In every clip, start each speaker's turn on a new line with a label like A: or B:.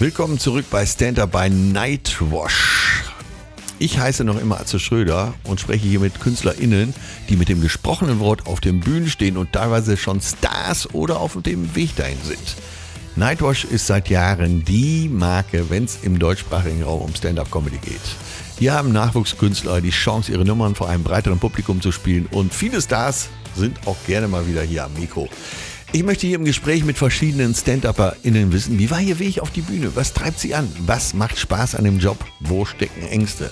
A: Willkommen zurück bei Stand Up bei Nightwash. Ich heiße noch immer Atze Schröder und spreche hier mit KünstlerInnen, die mit dem gesprochenen Wort auf den Bühnen stehen und teilweise schon Stars oder auf dem Weg dahin sind. Nightwash ist seit Jahren die Marke, wenn es im deutschsprachigen Raum um Stand-Up-Comedy geht. Hier haben Nachwuchskünstler die Chance, ihre Nummern vor einem breiteren Publikum zu spielen und viele Stars sind auch gerne mal wieder hier am Mikro. Ich möchte hier im Gespräch mit verschiedenen Stand-UpperInnen wissen, wie war ihr Weg auf die Bühne? Was treibt sie an? Was macht Spaß an dem Job? Wo stecken Ängste?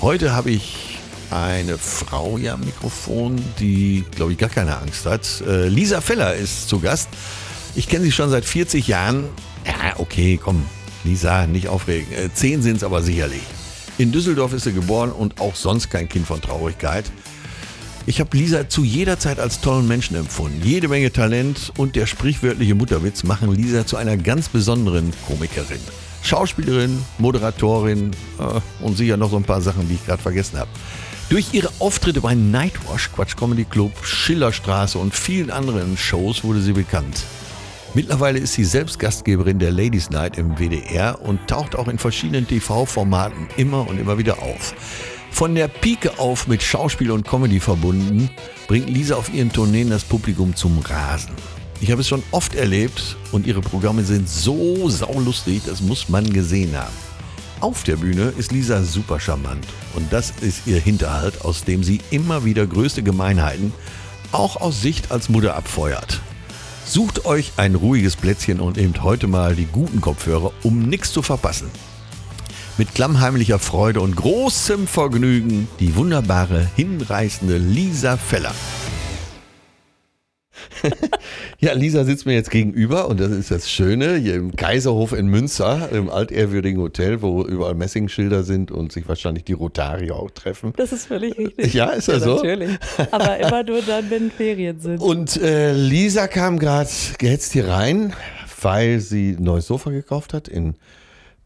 A: Heute habe ich eine Frau hier am Mikrofon, die, glaube ich, gar keine Angst hat. Äh, Lisa Feller ist zu Gast. Ich kenne sie schon seit 40 Jahren. Ja, okay, komm, Lisa, nicht aufregen. Äh, zehn sind es aber sicherlich. In Düsseldorf ist sie geboren und auch sonst kein Kind von Traurigkeit. Ich habe Lisa zu jeder Zeit als tollen Menschen empfunden. Jede Menge Talent und der sprichwörtliche Mutterwitz machen Lisa zu einer ganz besonderen Komikerin. Schauspielerin, Moderatorin äh, und sicher noch so ein paar Sachen, die ich gerade vergessen habe. Durch ihre Auftritte bei Nightwash, Quatsch Comedy Club, Schillerstraße und vielen anderen Shows wurde sie bekannt. Mittlerweile ist sie selbst Gastgeberin der Ladies Night im WDR und taucht auch in verschiedenen TV-Formaten immer und immer wieder auf. Von der Pike auf mit Schauspiel und Comedy verbunden, bringt Lisa auf ihren Tourneen das Publikum zum Rasen. Ich habe es schon oft erlebt und ihre Programme sind so saulustig, das muss man gesehen haben. Auf der Bühne ist Lisa super charmant und das ist ihr Hinterhalt, aus dem sie immer wieder größte Gemeinheiten auch aus Sicht als Mutter abfeuert. Sucht euch ein ruhiges Plätzchen und nehmt heute mal die guten Kopfhörer, um nichts zu verpassen mit klammheimlicher Freude und großem Vergnügen die wunderbare, hinreißende Lisa Feller. ja, Lisa sitzt mir jetzt gegenüber und das ist das Schöne, hier im Kaiserhof in Münster, im altehrwürdigen Hotel, wo überall Messingschilder sind und sich wahrscheinlich die Rotarier auch treffen.
B: Das ist völlig richtig.
A: Ja, ist das ja, so?
B: Natürlich. Aber immer nur dann, wenn Ferien sind.
A: Und äh, Lisa kam gerade gehetzt hier rein, weil sie ein neues Sofa gekauft hat in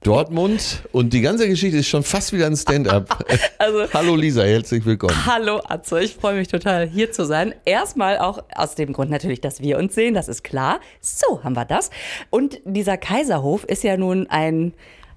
A: Dortmund und die ganze Geschichte ist schon fast wieder ein Stand-up. also, hallo Lisa, herzlich willkommen.
B: Hallo Atze, ich freue mich total hier zu sein. Erstmal auch aus dem Grund natürlich, dass wir uns sehen, das ist klar. So haben wir das. Und dieser Kaiserhof ist ja nun ein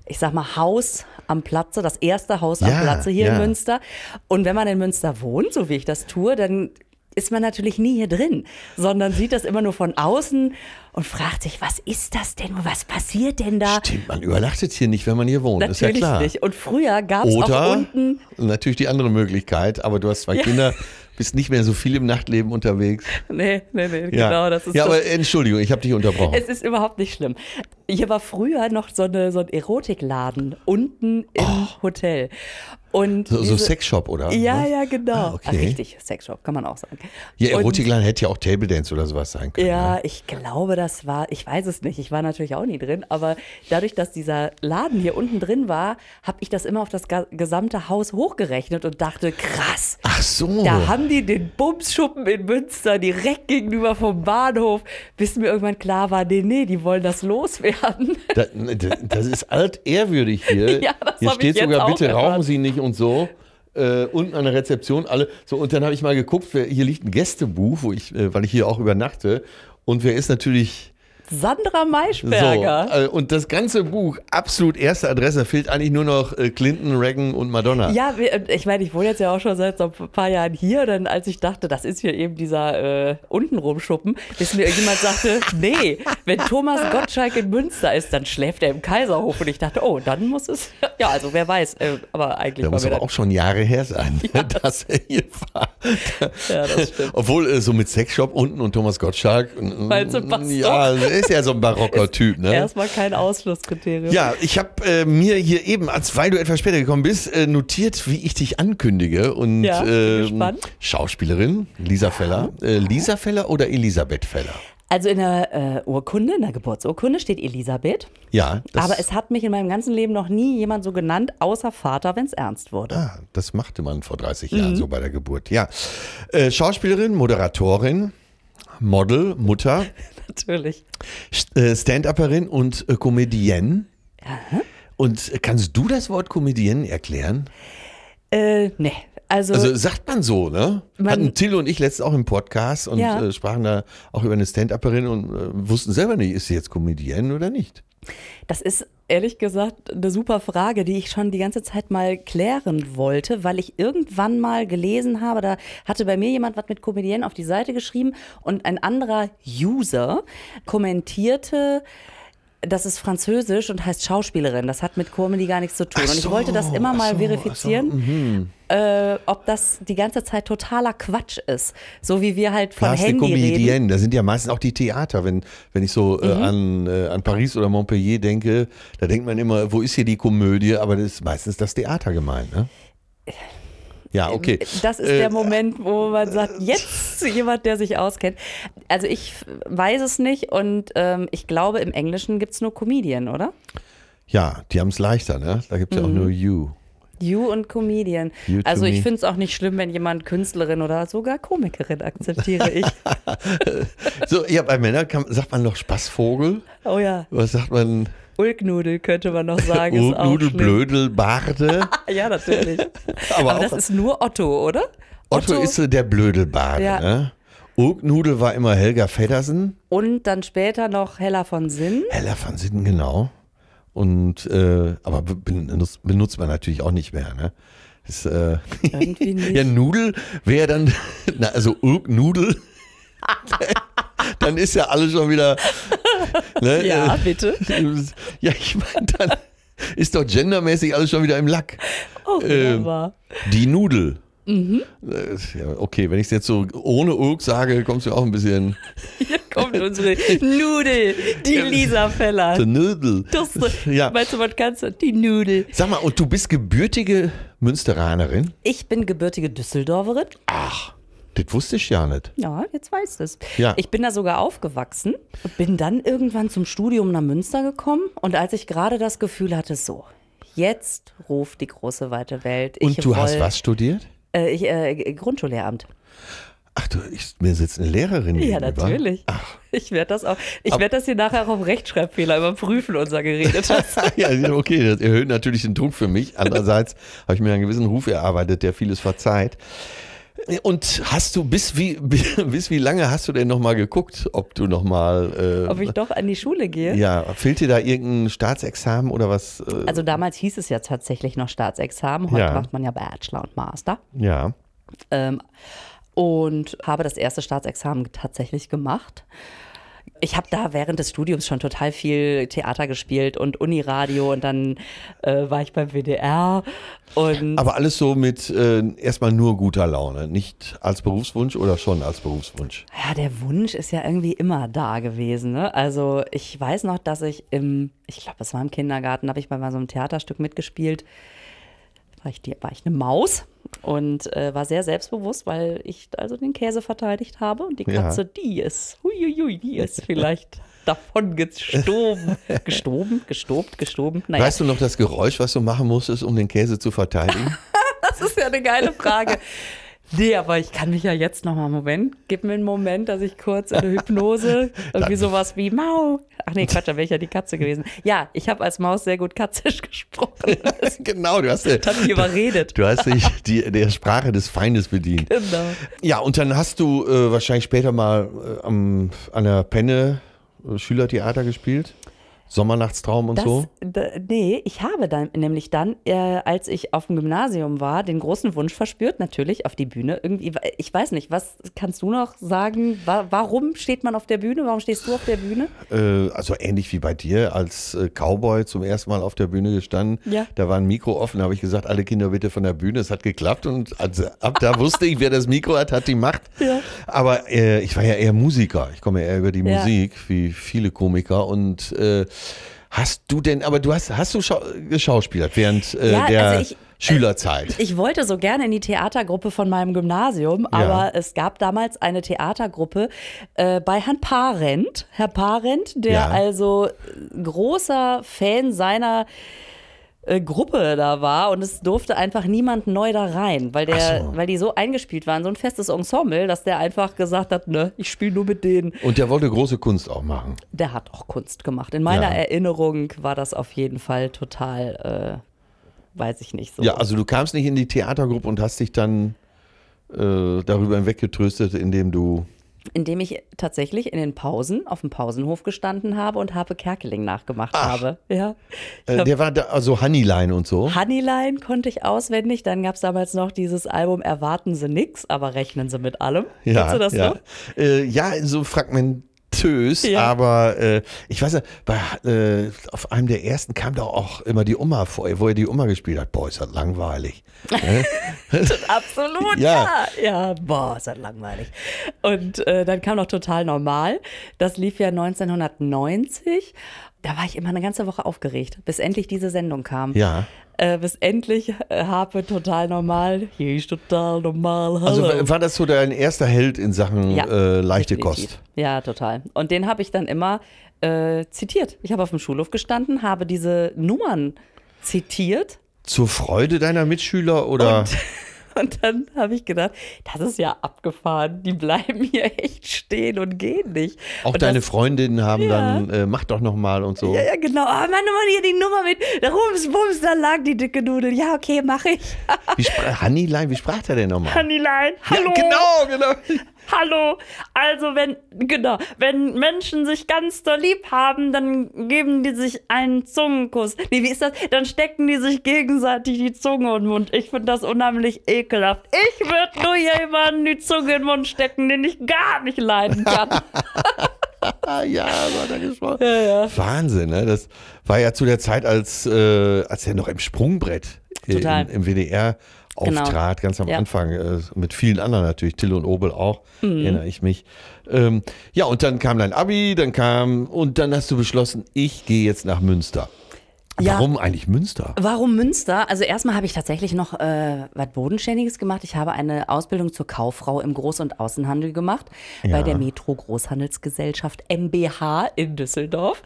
B: ich sag mal, Haus am Platze, das erste Haus ja, am Platze hier ja. in Münster. Und wenn man in Münster wohnt, so wie ich das tue, dann ist man natürlich nie hier drin, sondern sieht das immer nur von außen und fragt sich, was ist das denn? Was passiert denn da?
A: Stimmt, man übernachtet hier nicht, wenn man hier wohnt,
B: natürlich
A: ist ja klar.
B: Nicht. Und früher gab es auch unten.
A: Natürlich die andere Möglichkeit, aber du hast zwei ja. Kinder, bist nicht mehr so viel im Nachtleben unterwegs.
B: Nee, nee, nee,
A: ja.
B: genau. Das ist
A: ja, aber Entschuldigung, ich habe dich unterbrochen.
B: Es ist überhaupt nicht schlimm. Hier war früher noch so, eine, so ein Erotikladen unten im oh. Hotel. Und
A: so, so Sexshop, oder?
B: Ja, was? ja, genau. Ah, okay. Ach, richtig, Sexshop, kann man auch sagen.
A: Ja, Erotikladen hätte ja auch Table Dance oder sowas sein können.
B: Ja, ne? ich glaube, das war, ich weiß es nicht, ich war natürlich auch nie drin, aber dadurch, dass dieser Laden hier unten drin war, habe ich das immer auf das gesamte Haus hochgerechnet und dachte, krass.
A: Ach so.
B: Da haben die den Bumsschuppen in Münster direkt gegenüber vom Bahnhof, bis mir irgendwann klar war, nee, nee, die wollen das loswerden.
A: Das, das ist altehrwürdig hier. ja, das hier steht sogar, bitte rauchen Sie nicht und so. Äh, unten an der Rezeption alle. So, und dann habe ich mal geguckt, wer, hier liegt ein Gästebuch, wo ich, äh, weil ich hier auch übernachte. Und wer ist natürlich
B: Sandra Maischberger.
A: So, äh, und das ganze Buch, absolut erste Adresse, fehlt eigentlich nur noch äh, Clinton, Reagan und Madonna.
B: Ja, äh, ich meine, ich wohne jetzt ja auch schon seit so ein paar Jahren hier, dann als ich dachte, das ist hier eben dieser äh, untenrum Schuppen, bis mir irgendjemand sagte, nee, wenn Thomas Gottschalk in Münster ist, dann schläft er im Kaiserhof. Und ich dachte, oh, dann muss es, ja, also wer weiß, äh, aber eigentlich.
A: Da muss aber auch schon Jahre her sein, ja, dass er hier war. Ja, das stimmt. Obwohl, äh, so mit Sexshop unten und Thomas Gottschalk.
B: Passt
A: ja, ist ja so ein barocker Typ, ne?
B: Erstmal kein Ausschlusskriterium.
A: Ja, ich habe äh, mir hier eben, als weil du etwas später gekommen bist, äh, notiert, wie ich dich ankündige. Und ja, äh, Schauspielerin, Lisa Feller. Äh, Lisa Feller oder Elisabeth Feller?
B: Also in der äh, Urkunde, in der Geburtsurkunde steht Elisabeth.
A: Ja.
B: Aber es hat mich in meinem ganzen Leben noch nie jemand so genannt, außer Vater, wenn es ernst wurde.
A: Ah, das machte man vor 30 Jahren mhm. so bei der Geburt. Ja. Äh, Schauspielerin, Moderatorin, Model, Mutter.
B: Natürlich.
A: Äh, Stand-Upperin und äh, Comedienne. Aha. Und kannst du das Wort Comedienne erklären?
B: Äh, nee, Also,
A: Also sagt man so, ne?
B: Man-
A: Hatten Till und ich letztens auch im Podcast und
B: Ja.
A: äh, sprachen da auch über eine Stand-Upperin und äh, wussten selber nicht, ist sie jetzt Comedienne oder nicht.
B: Das ist ehrlich gesagt eine super Frage, die ich schon die ganze Zeit mal klären wollte, weil ich irgendwann mal gelesen habe, da hatte bei mir jemand was mit Comedienne auf die Seite geschrieben und ein anderer User kommentierte, das ist Französisch und heißt Schauspielerin. Das hat mit Comedy gar nichts zu tun.
A: Ach
B: und ich
A: so,
B: wollte das immer mal
A: so, ach so,
B: verifizieren, äh, ob das die ganze Zeit totaler Quatsch ist. So wie wir halt von
A: Plastic
B: Handy reden.
A: Da sind ja meistens auch die Theater. Wenn, wenn ich so
B: Mhm.
A: äh, an, äh, an Paris oder Montpellier denke, da denkt man immer, wo ist hier die Komödie? Aber das ist meistens das Theater gemeint, ne? Ja, okay.
B: Das ist
A: Äh,
B: der Moment, wo man sagt, jetzt jemand, der sich auskennt. Also ich weiß es nicht und ähm, ich glaube, im Englischen gibt es nur Comedian, oder?
A: Ja, die haben es leichter, ne? Da gibt es ja auch nur You.
B: You und Comedian.
A: You
B: also ich finde es auch nicht schlimm, wenn jemand Künstlerin oder sogar Komikerin akzeptiere ich.
A: So, ja, bei Männern kann, sagt man noch Spaßvogel.
B: Oh ja,
A: Was sagt man?
B: Ulknudel könnte man noch sagen. ist auch
A: Nudel,
B: schlimm.
A: Blödel, Barde.
B: Ja, natürlich.
A: Aber,
B: Aber
A: auch
B: das ist nur Otto, oder?
A: Otto, ist so der Blödelbarde,
B: Ja.
A: ne? Ulknudel war immer Helga Feddersen.
B: Und dann später noch Hella von Sinn.
A: Hella van Sitten, genau. Und, äh, aber be- benutzt, benutzt man natürlich auch nicht mehr, ne? Ist, äh,
B: Irgendwie nicht.
A: ja, Nudel wäre dann, na, also Ulknudel. Dann ist ja alles schon wieder. Ne,
B: Ja,
A: äh,
B: bitte.
A: Ja, ich meine, dann ist doch gendermäßig alles schon wieder im Lack.
B: Oh,
A: Ähm,
B: wunderbar.
A: Die Nudel.
B: Mhm.
A: Äh, Ja, okay, wenn ich es jetzt so ohne Ulk sage, kommst du auch ein bisschen
B: Hier kommt unsere Nudel, die Lisa Feller.
A: zur Nudel.
B: Das,
A: Ja.
B: Meinst du, was kannst du? Die Nudel.
A: Sag mal, und du bist gebürtige Münsteranerin?
B: Ich bin gebürtige Düsseldorferin.
A: Ach, das wusste ich ja nicht.
B: Ja, jetzt weißt du es.
A: Ja.
B: Ich bin da sogar aufgewachsen und bin dann irgendwann zum Studium nach Münster gekommen. Und als ich gerade das Gefühl hatte, so, jetzt ruft die große weite Welt.
A: Und
B: ich
A: du hast
B: woll-
A: was studiert?
B: Äh, ich, äh, Grundschullehramt.
A: Ach du, ich, mir sitzt eine Lehrerin
B: Ja,
A: gegenüber.
B: natürlich.
A: Ach,
B: Ich werde das auch. Ich werde das hier nachher auch auf Rechtschreibfehler überprüfen, unser geredet hast.
A: ja, okay, das erhöht natürlich den Druck für mich. Andererseits habe ich mir einen gewissen Ruf erarbeitet, der vieles verzeiht. Und hast du, bis wie, bis wie lange hast du denn nochmal geguckt, ob du nochmal,
B: Ob
A: äh,
B: ich doch an die Schule gehe.
A: ja, fehlt dir da irgendein Staatsexamen oder was? Äh,
B: Also damals hieß es ja tatsächlich noch Staatsexamen. Heute
A: Ja.
B: macht man ja Bachelor und Master.
A: ja.
B: Ähm, und habe das erste Staatsexamen tatsächlich gemacht. Ich habe da während des Studiums schon total viel Theater gespielt und Uniradio und dann äh, war ich beim WDR und
A: Aber alles so mit äh, erstmal nur guter Laune, nicht als Berufswunsch oder schon als Berufswunsch?
B: ja, der Wunsch ist ja irgendwie immer da gewesen. Ne? Also ich weiß noch, dass ich im, ich glaube, es war im Kindergarten, habe ich bei mal so einem Theaterstück mitgespielt. War ich, die, war ich eine Maus und äh, war sehr selbstbewusst, weil ich also den Käse verteidigt habe und die
A: Ja.
B: Katze, die ist, huiuiui, die ist vielleicht davon gestoben. gestoben, gestobt, gestoben. Naja,
A: Weißt du noch das Geräusch, was du machen musstest, um den Käse zu verteidigen?
B: das ist ja eine geile Frage. Nee, aber ich kann mich ja jetzt noch mal, Moment, gib mir einen Moment, dass ich kurz in der Hypnose, irgendwie sowas wie Mau. Ach nee, Quatsch, da wäre ich ja die Katze gewesen. Ja, ich habe als Maus sehr gut katzisch gesprochen.
A: Genau, du hast,
B: hat mich überredet.
A: du hast dich die, der Sprache des Feindes bedient.
B: Genau.
A: Ja, und dann hast du äh, wahrscheinlich später mal äh, am, an der Penne äh, Schülertheater gespielt. Sommernachtstraum und
B: Das,
A: so.
B: nee, ich habe dann nämlich dann, äh, als ich auf dem Gymnasium war, den großen Wunsch verspürt, natürlich auf die Bühne. Irgendwie, ich weiß nicht, was kannst du noch sagen? Wa warum steht man auf der Bühne? Warum stehst du auf der Bühne?
A: Äh, also ähnlich wie bei dir, als äh, Cowboy zum ersten Mal auf der Bühne gestanden.
B: Ja.
A: Da war ein Mikro offen, da habe ich gesagt, alle Kinder bitte von der Bühne. Es hat geklappt und also, ab da wusste ich, wer das Mikro hat, hat die Macht.
B: Ja.
A: Aber äh, ich war ja eher Musiker. Ich komme ja eher über die
B: Ja.
A: Musik, wie viele Komiker. Und äh, hast du denn, aber du hast, hast du schau geschauspielert während äh,
B: Ja,
A: der
B: also ich-
A: Schülerzeit?
B: Ich wollte so gerne in die Theatergruppe von meinem Gymnasium, aber es gab damals eine Theatergruppe äh, bei Herrn Parent. Herr Parent, der
A: Ja.
B: also äh, großer Fan seiner äh, Gruppe da war und es durfte einfach niemand neu da rein, weil der,
A: so.
B: weil die so eingespielt waren, so ein festes Ensemble, dass der einfach gesagt hat, ne, ich spiele nur mit denen.
A: Und der wollte große Kunst auch machen.
B: Der hat auch Kunst gemacht. In meiner
A: Ja.
B: Erinnerung war das auf jeden Fall total weiß ich nicht so.
A: Ja, also du kamst nicht in die Theatergruppe und hast dich dann äh, darüber hinweggetröstet, indem du.
B: Indem ich tatsächlich in den Pausen auf dem Pausenhof gestanden habe und Harpe Kerkeling nachgemacht habe. Ja.
A: Äh,
B: hab-
A: der war da, also Honeyline und so.
B: Honeyline konnte ich auswendig. Dann gab es damals noch dieses Album Erwarten Sie nix, aber rechnen Sie mit allem. Kennst du das
A: ja.
B: noch?
A: Äh, ja, so fragmentös,
B: Ja.
A: aber äh, ich weiß nicht, bei, äh, auf einem der ersten kam da auch immer die Oma vor, wo er die Oma gespielt hat. Boah, ist das langweilig.
B: Absolut,
A: Ja.
B: ja. Ja, boah, ist das langweilig. Und äh, dann kam noch total normal. Das lief ja 1990. Da war ich immer eine ganze Woche aufgeregt, bis endlich diese Sendung kam.
A: Ja.
B: Äh, bis endlich äh, Harpe total normal. Hier ist total normal. Hallo.
A: Also wa- war das so dein erster Held in Sachen
B: Ja,
A: äh, leichte
B: Definitiv.
A: Kost?
B: Ja, total. Und den habe ich dann immer äh, zitiert. Ich habe auf dem Schulhof gestanden, habe diese Nummern zitiert
A: Zur Freude deiner Mitschüler oder?
B: Und, und dann habe ich gedacht, das ist ja abgefahren. Die bleiben hier echt stehen und gehen nicht.
A: auch
B: und
A: deine
B: das,
A: Freundinnen haben
B: Ja.
A: dann, äh, mach doch noch mal und so.
B: Ja, ja, genau. Ah, Mann, Mann, hier die Nummer mit. Da rums, bums, da lag die dicke Nudel. Ja, okay, mache ich.
A: Wie sprach, Honeyline, wie sprach der denn nochmal? Ja,
B: hallo.
A: genau, genau.
B: Hallo. Also wenn, genau, wenn Menschen sich ganz doll lieb haben, dann geben die sich einen Zungenkuss. Nee, wie ist das? Dann stecken die sich gegenseitig die Zunge in den Mund. Ich finde das unheimlich ekelhaft. Ich würde nur jemanden die Zunge in den Mund stecken, den ich gar nicht leiden kann.
A: Ja, so hat er gesprochen.
B: Ja, ja.
A: Wahnsinn, ne? Das war ja zu der Zeit, als, äh, als er noch im Sprungbrett äh,
B: Total.
A: Im, im WDR
B: Genau.
A: auftrat, ganz am
B: Ja.
A: Anfang, äh, mit vielen anderen natürlich, Till und Obel auch,
B: Mhm.
A: erinnere ich mich. Ähm, ja, und dann kam dein Abi, dann kam, und dann hast du beschlossen, ich gehe jetzt nach Münster.
B: Ja.
A: Warum eigentlich Münster?
B: Warum Münster? Also erstmal habe ich tatsächlich noch äh, was Bodenständiges gemacht. Ich habe eine Ausbildung zur Kauffrau im Groß- und Außenhandel gemacht
A: Ja.
B: bei der Metro Großhandelsgesellschaft MBH in Düsseldorf.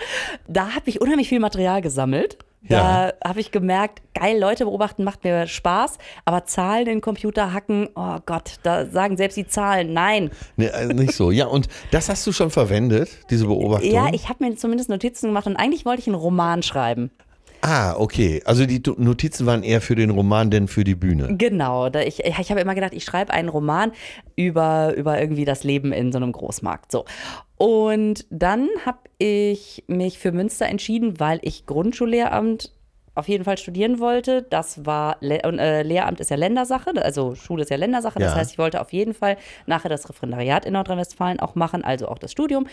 B: Da habe ich unheimlich viel Material gesammelt. Da habe ich gemerkt, geil, Leute beobachten macht mir Spaß, aber Zahlen in Computer hacken, oh Gott, da sagen selbst die Zahlen nein.
A: Nee, äh, nicht so. Ja, und das hast du schon verwendet, diese Beobachtung?
B: Ja, ich habe mir zumindest Notizen gemacht und eigentlich wollte ich einen Roman schreiben.
A: Ah, okay. Also die Notizen waren eher für den Roman, denn für die Bühne.
B: Genau, ich, ich habe immer gedacht, ich schreibe einen Roman über, über irgendwie das Leben in so einem Großmarkt. So. Und dann habe ich mich für Münster entschieden, weil ich Grundschullehramt auf jeden Fall studieren wollte. Das war, Le und, äh, Lehramt ist ja Ländersache, also Schule ist ja Ländersache. Das
A: Ja.
B: heißt, ich wollte auf jeden Fall nachher das Referendariat in Nordrhein-Westfalen auch machen, also auch das Studium.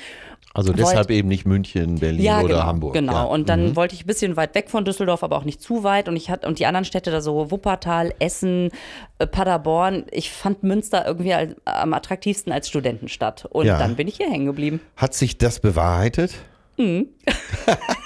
A: Also deshalb eben nicht München, Berlin
B: Ja,
A: oder
B: genau,
A: Hamburg.
B: Genau.
A: Ja.
B: Und dann wollte ich ein bisschen weit weg von Düsseldorf, aber auch nicht zu weit. Und ich hatte und die anderen Städte da so Wuppertal, Essen, äh, Paderborn. Ich fand Münster irgendwie als, am attraktivsten als Studentenstadt. Und dann bin ich hier hängen geblieben.
A: Hat sich das bewahrheitet?
B: Mhm.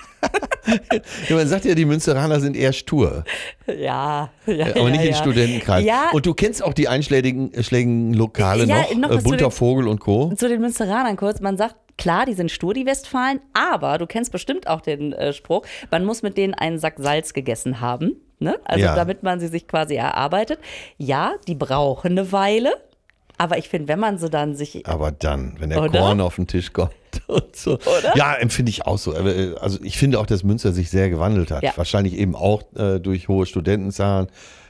A: ja, man sagt ja, die Münsteraner sind eher stur,
B: Ja, ja.
A: aber
B: ja,
A: nicht in
B: ja.
A: Studentenkreis.
B: Ja,
A: Und du kennst auch die einschlägigen äh, schlägigen Lokale
B: Ja,
A: noch,
B: noch
A: äh, Bunter
B: den-
A: Vogel und Co.
B: zu den Münsteranern kurz. Man sagt, klar, die sind stur, die Westfalen, aber du kennst bestimmt auch den äh, Spruch, man muss mit denen einen Sack Salz gegessen haben. Ne? Also
A: Ja.
B: damit man sie sich quasi erarbeitet. Ja, die brauchen eine Weile. Aber ich finde, wenn man sie dann sich
A: Aber dann, wenn der
B: Oder?
A: Korn auf den Tisch kommt und so.
B: Oder?
A: Ja, empfinde ich auch so. Äh, Also ich finde auch, dass Münster sich sehr gewandelt hat.
B: Ja.
A: Wahrscheinlich eben auch äh, durch hohe Studentenzahlen.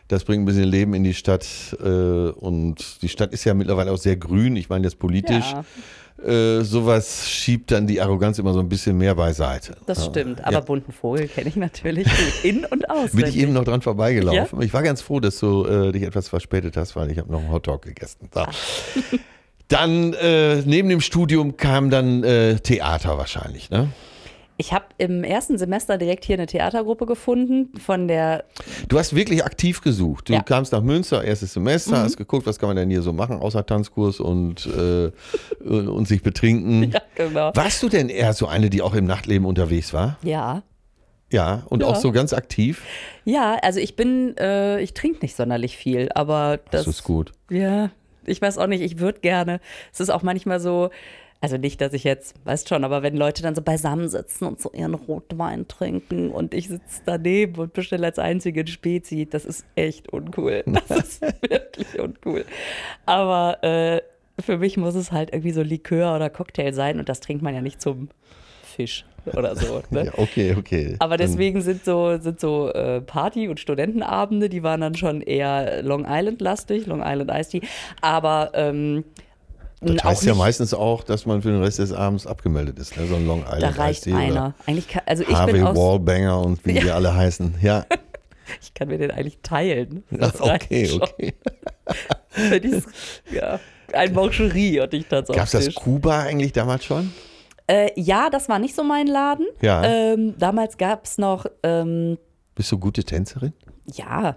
A: Das bringt ein bisschen Leben in die Stadt. Äh, und die Stadt ist ja mittlerweile auch sehr grün. Ich meine, das politisch.
B: Ja.
A: Äh, sowas schiebt dann die Arroganz immer so ein bisschen mehr beiseite.
B: Das
A: Ja.
B: stimmt, aber
A: Ja.
B: bunten Vogel kenne ich natürlich in- und
A: Bin
B: auswendig.
A: ich eben noch dran vorbeigelaufen. Ich war ganz froh, dass du äh, dich etwas verspätet hast, weil ich habe noch einen Hotdog gegessen. So. Dann äh, neben dem Studium kam dann äh, Theater wahrscheinlich, ne?
B: Ich habe im ersten Semester direkt hier eine Theatergruppe gefunden von der,
A: Du hast wirklich aktiv gesucht. Du
B: Ja. Mhm.
A: kamst nach Münster, erstes Semester, hast geguckt, was kann man denn hier so machen, außer Tanzkurs und, äh, und, und sich betrinken.
B: ja genau,
A: Warst du denn eher so eine, die auch im Nachtleben unterwegs war?
B: ja.
A: Ja, und
B: Ja.
A: auch so ganz aktiv?
B: Ja, also ich bin, äh, ich trinke nicht sonderlich viel, aber das,
A: Das ist gut.
B: Ja, ich weiß auch nicht, ich würde gerne. Es ist auch manchmal so, also nicht, dass ich jetzt, weißt schon, aber wenn Leute dann so beisammen sitzen und so ihren Rotwein trinken und ich sitze daneben und bestelle als einzige ein Spezi, das ist echt uncool. Das ist wirklich uncool. Aber äh, für mich muss es halt irgendwie so Likör oder Cocktail sein und das trinkt man ja nicht zum Fisch oder so. Ne?
A: Ja, okay, okay.
B: Aber deswegen sind so, sind so äh, Party- und Studentenabende, die waren dann schon eher Long Island-lastig, Long Island Ice Tea. Aber ähm,
A: Das heißt ja meistens auch, dass man für den Rest des Abends abgemeldet ist. Ne? So ein Long Island
B: da reicht
A: oder
B: einer. Eigentlich kann, also ich
A: Harvey
B: bin aus,
A: Wallbanger und wie die alle heißen. Ja,
B: ich kann mir den eigentlich teilen. Das reicht
A: okay, okay.
B: Wenn ich's- ja, ein Mancherie hatte ich tatsächlich.
A: Gab es das Kuba eigentlich damals schon?
B: Äh, ja, das war nicht so mein Laden.
A: Ja.
B: Ähm, damals gab es noch, ähm,
A: Bist du gute Tänzerin?
B: ja,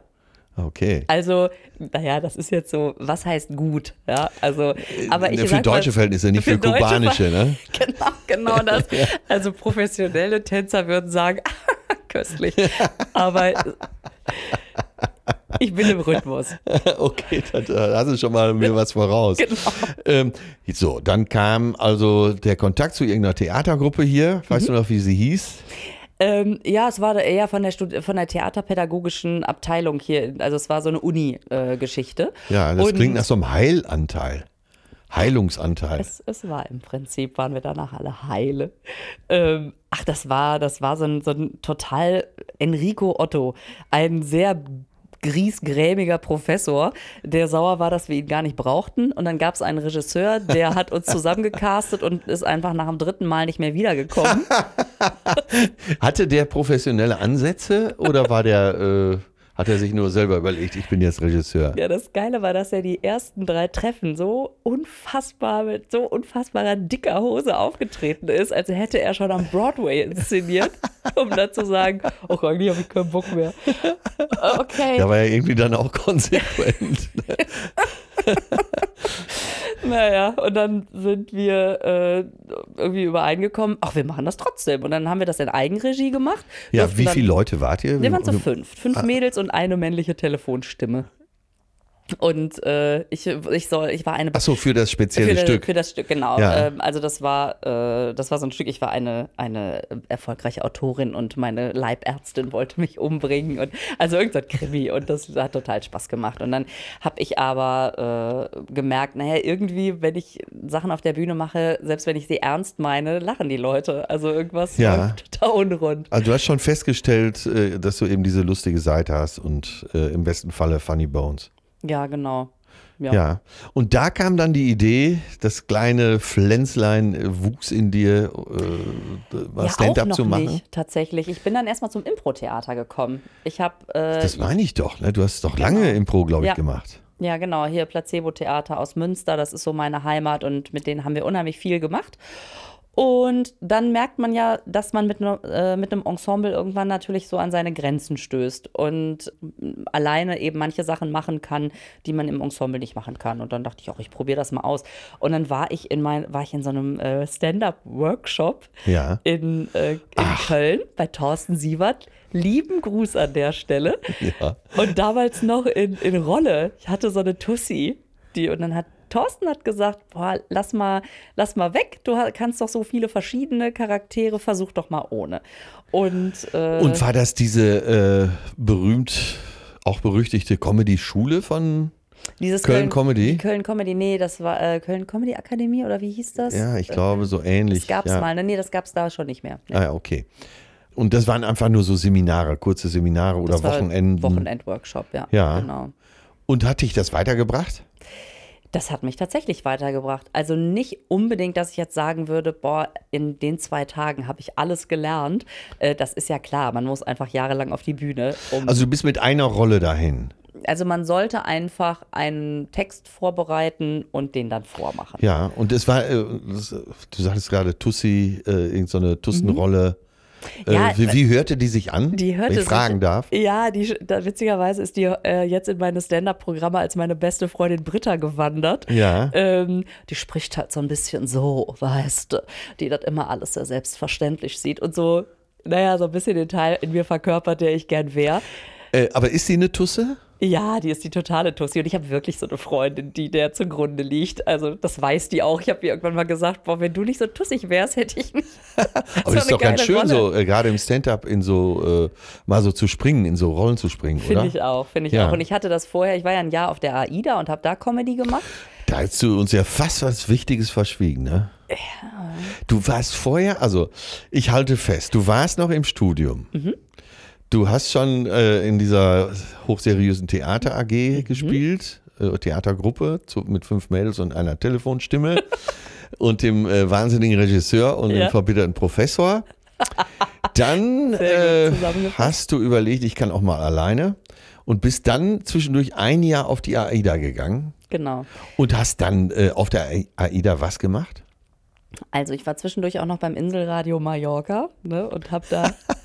A: Okay.
B: also, naja, das ist jetzt so, was heißt gut? Ja, also, aber ich
A: Äh, für
B: sag
A: deutsche Verhältnisse, nicht für,
B: deutsche
A: kubanische, ne?
B: Genau, genau das. Also professionelle Tänzer würden sagen, köstlich. Aber ich bin im Rhythmus.
A: Okay, da, da hast du schon mal mir was voraus.
B: Genau.
A: Ähm, so, dann kam also der Kontakt zu irgendeiner Theatergruppe hier. Weißt
B: Mhm.
A: du noch, wie sie hieß?
B: Ähm, ja, es war eher von der, Stud von der theaterpädagogischen Abteilung hier. Also es war so eine Uni-Geschichte.
A: Ja, das
B: Und
A: klingt nach so einem Heilanteil. Heilungsanteil.
B: Es, es war im Prinzip, waren wir danach alle heile. Ähm, ach, das war, das war so ein, so ein total Enrico Otto, ein sehr griesgrämiger Professor, der sauer war, dass wir ihn gar nicht brauchten. Und dann gab es einen Regisseur, der hat uns zusammengecastet und ist einfach nach dem dritten Mal nicht mehr wiedergekommen.
A: Hatte der professionelle Ansätze oder war der, äh, hat er sich nur selber überlegt, ich bin jetzt Regisseur?
B: Ja, das Geile war, dass er die ersten drei Treffen so unfassbar mit so unfassbarer dicker Hose aufgetreten ist, als hätte er schon am Broadway inszeniert, um dann zu sagen, oh, eigentlich habe ich keinen Bock mehr. Okay,
A: Da war er irgendwie dann auch konsequent.
B: naja, und dann sind wir äh, irgendwie übereingekommen, ach, wir machen das trotzdem. Und dann haben wir das in Eigenregie gemacht.
A: ja, wie
B: dann-
A: viele Leute wart ihr?
B: Wir waren zu
A: Wie-
B: fünf. Fünf Mädels und eine männliche Telefonstimme. Und äh, ich, ich, soll, ich war eine
A: Ach so, für das spezielle
B: für,
A: Stück.
B: Für das Stück, genau.
A: Ja.
B: Ähm, also das war, äh, das war so ein Stück, ich war eine, eine erfolgreiche Autorin und meine Leibärztin wollte mich umbringen und also irgendein Krimi und das hat total Spaß gemacht. Und dann habe ich aber äh, gemerkt, naja, irgendwie, wenn ich Sachen auf der Bühne mache, selbst wenn ich sie ernst meine, lachen die Leute. Also irgendwas
A: Ja.
B: total unrund.
A: Also du hast schon festgestellt, äh, dass du eben diese lustige Seite hast und äh, im besten Falle Funny Bones.
B: Ja, genau.
A: Ja. Und da kam dann die Idee, das kleine Pflänzlein äh, wuchs in dir, äh,
B: ja, auch
A: Stand-up
B: noch
A: zu machen.
B: nicht, tatsächlich. Ich bin dann erstmal zum Impro-Theater gekommen. Ich habe äh,
A: Das meine ich doch, ne? Du hast doch lange
B: Genau.
A: Impro, glaube ich,
B: Ja.
A: gemacht.
B: Ja, genau, hier Placebo-Theater aus Münster, das ist so meine Heimat und mit denen haben wir unheimlich viel gemacht. Und dann merkt man ja, dass man mit, äh, mit einem Ensemble irgendwann natürlich so an seine Grenzen stößt und alleine eben manche Sachen machen kann, die man im Ensemble nicht machen kann. Und dann dachte ich auch, ich probiere das mal aus. Und dann war ich in mein, war ich in so einem äh, Stand-up-Workshop
A: Ja.
B: in, äh, in Köln bei Thorsten Sievert. Lieben Gruß an der Stelle.
A: Ja.
B: Und damals noch in, in Rolle. Ich hatte so eine Tussi, die, und dann hat Thorsten hat gesagt, boah, lass mal, lass mal weg. Du kannst doch so viele verschiedene Charaktere, versuch doch mal ohne. Und, äh,
A: Und war das diese äh, berühmt, auch berüchtigte Comedy-Schule von
B: dieses
A: Köln Comedy?
B: Die Köln Comedy, nee, das war äh, Köln Comedy Akademie oder wie hieß das?
A: Ja, ich glaube, so ähnlich.
B: Das gab's
A: ja.
B: mal, ne? Nee, das gab's da schon nicht mehr. Nee,
A: Ah, ja, okay. Und das waren einfach nur so Seminare, kurze Seminare oder
B: das
A: Wochenenden.
B: Wochenendworkshop, ja.
A: Ja.
B: Genau.
A: Und hat dich das weitergebracht?
B: Das hat mich tatsächlich weitergebracht. Also nicht unbedingt, dass ich jetzt sagen würde, boah, in den zwei Tagen habe ich alles gelernt. Äh, das ist ja klar, man muss einfach jahrelang auf die Bühne. Um,
A: Also du bist mit einer Rolle dahin.
B: also man sollte einfach einen Text vorbereiten und den dann vormachen.
A: Ja, und es war, äh, du sagtest gerade Tussi, äh, irgendeine so eine Tussenrolle.
B: Mhm. Ja,
A: äh, wie, wie hörte die sich an?
B: Die hörte
A: wenn ich fragen
B: sich,
A: darf.
B: Ja, die, da, witzigerweise ist die äh, jetzt in meine Stand-Up-Programme als meine beste Freundin Britta gewandert.
A: Ja.
B: Ähm, die spricht halt so ein bisschen so, weißt du, die das immer alles sehr selbstverständlich sieht und so, naja, so ein bisschen den Teil in mir verkörpert, der ich gern wäre.
A: Äh, aber ist sie eine Tusse?
B: Ja, die ist die totale Tussi und ich habe wirklich so eine Freundin, die der zugrunde liegt. Also das weiß die auch. Ich habe ihr irgendwann mal gesagt, boah, wenn du nicht so tussig wärst, hätte ich nicht.
A: Aber das ist doch ganz schön, so äh, gerade im Stand-up in so, äh, mal so zu springen, in so Rollen zu springen,
B: Finde
A: oder?
B: ich auch, finde ich
A: Ja.
B: auch. Und ich hatte das vorher, ich war ja ein Jahr auf der AIDA und habe da Comedy gemacht.
A: Da hast du uns ja fast was Wichtiges verschwiegen, ne? Ja. Du warst vorher, also ich halte fest, du warst noch im Studium. Mhm. Du hast schon äh, in dieser hochseriösen Theater AG mhm. gespielt, äh, Theatergruppe zu, mit fünf Mädels und einer Telefonstimme und dem äh, wahnsinnigen Regisseur und ja. dem verbitterten Professor. Dann äh, hast du überlegt, ich kann auch mal alleine und bist dann zwischendurch ein Jahr auf die AIDA gegangen.
B: Genau.
A: Und hast dann äh, auf der AIDA was gemacht?
B: Also ich war zwischendurch auch noch beim Inselradio Mallorca ne, und hab da,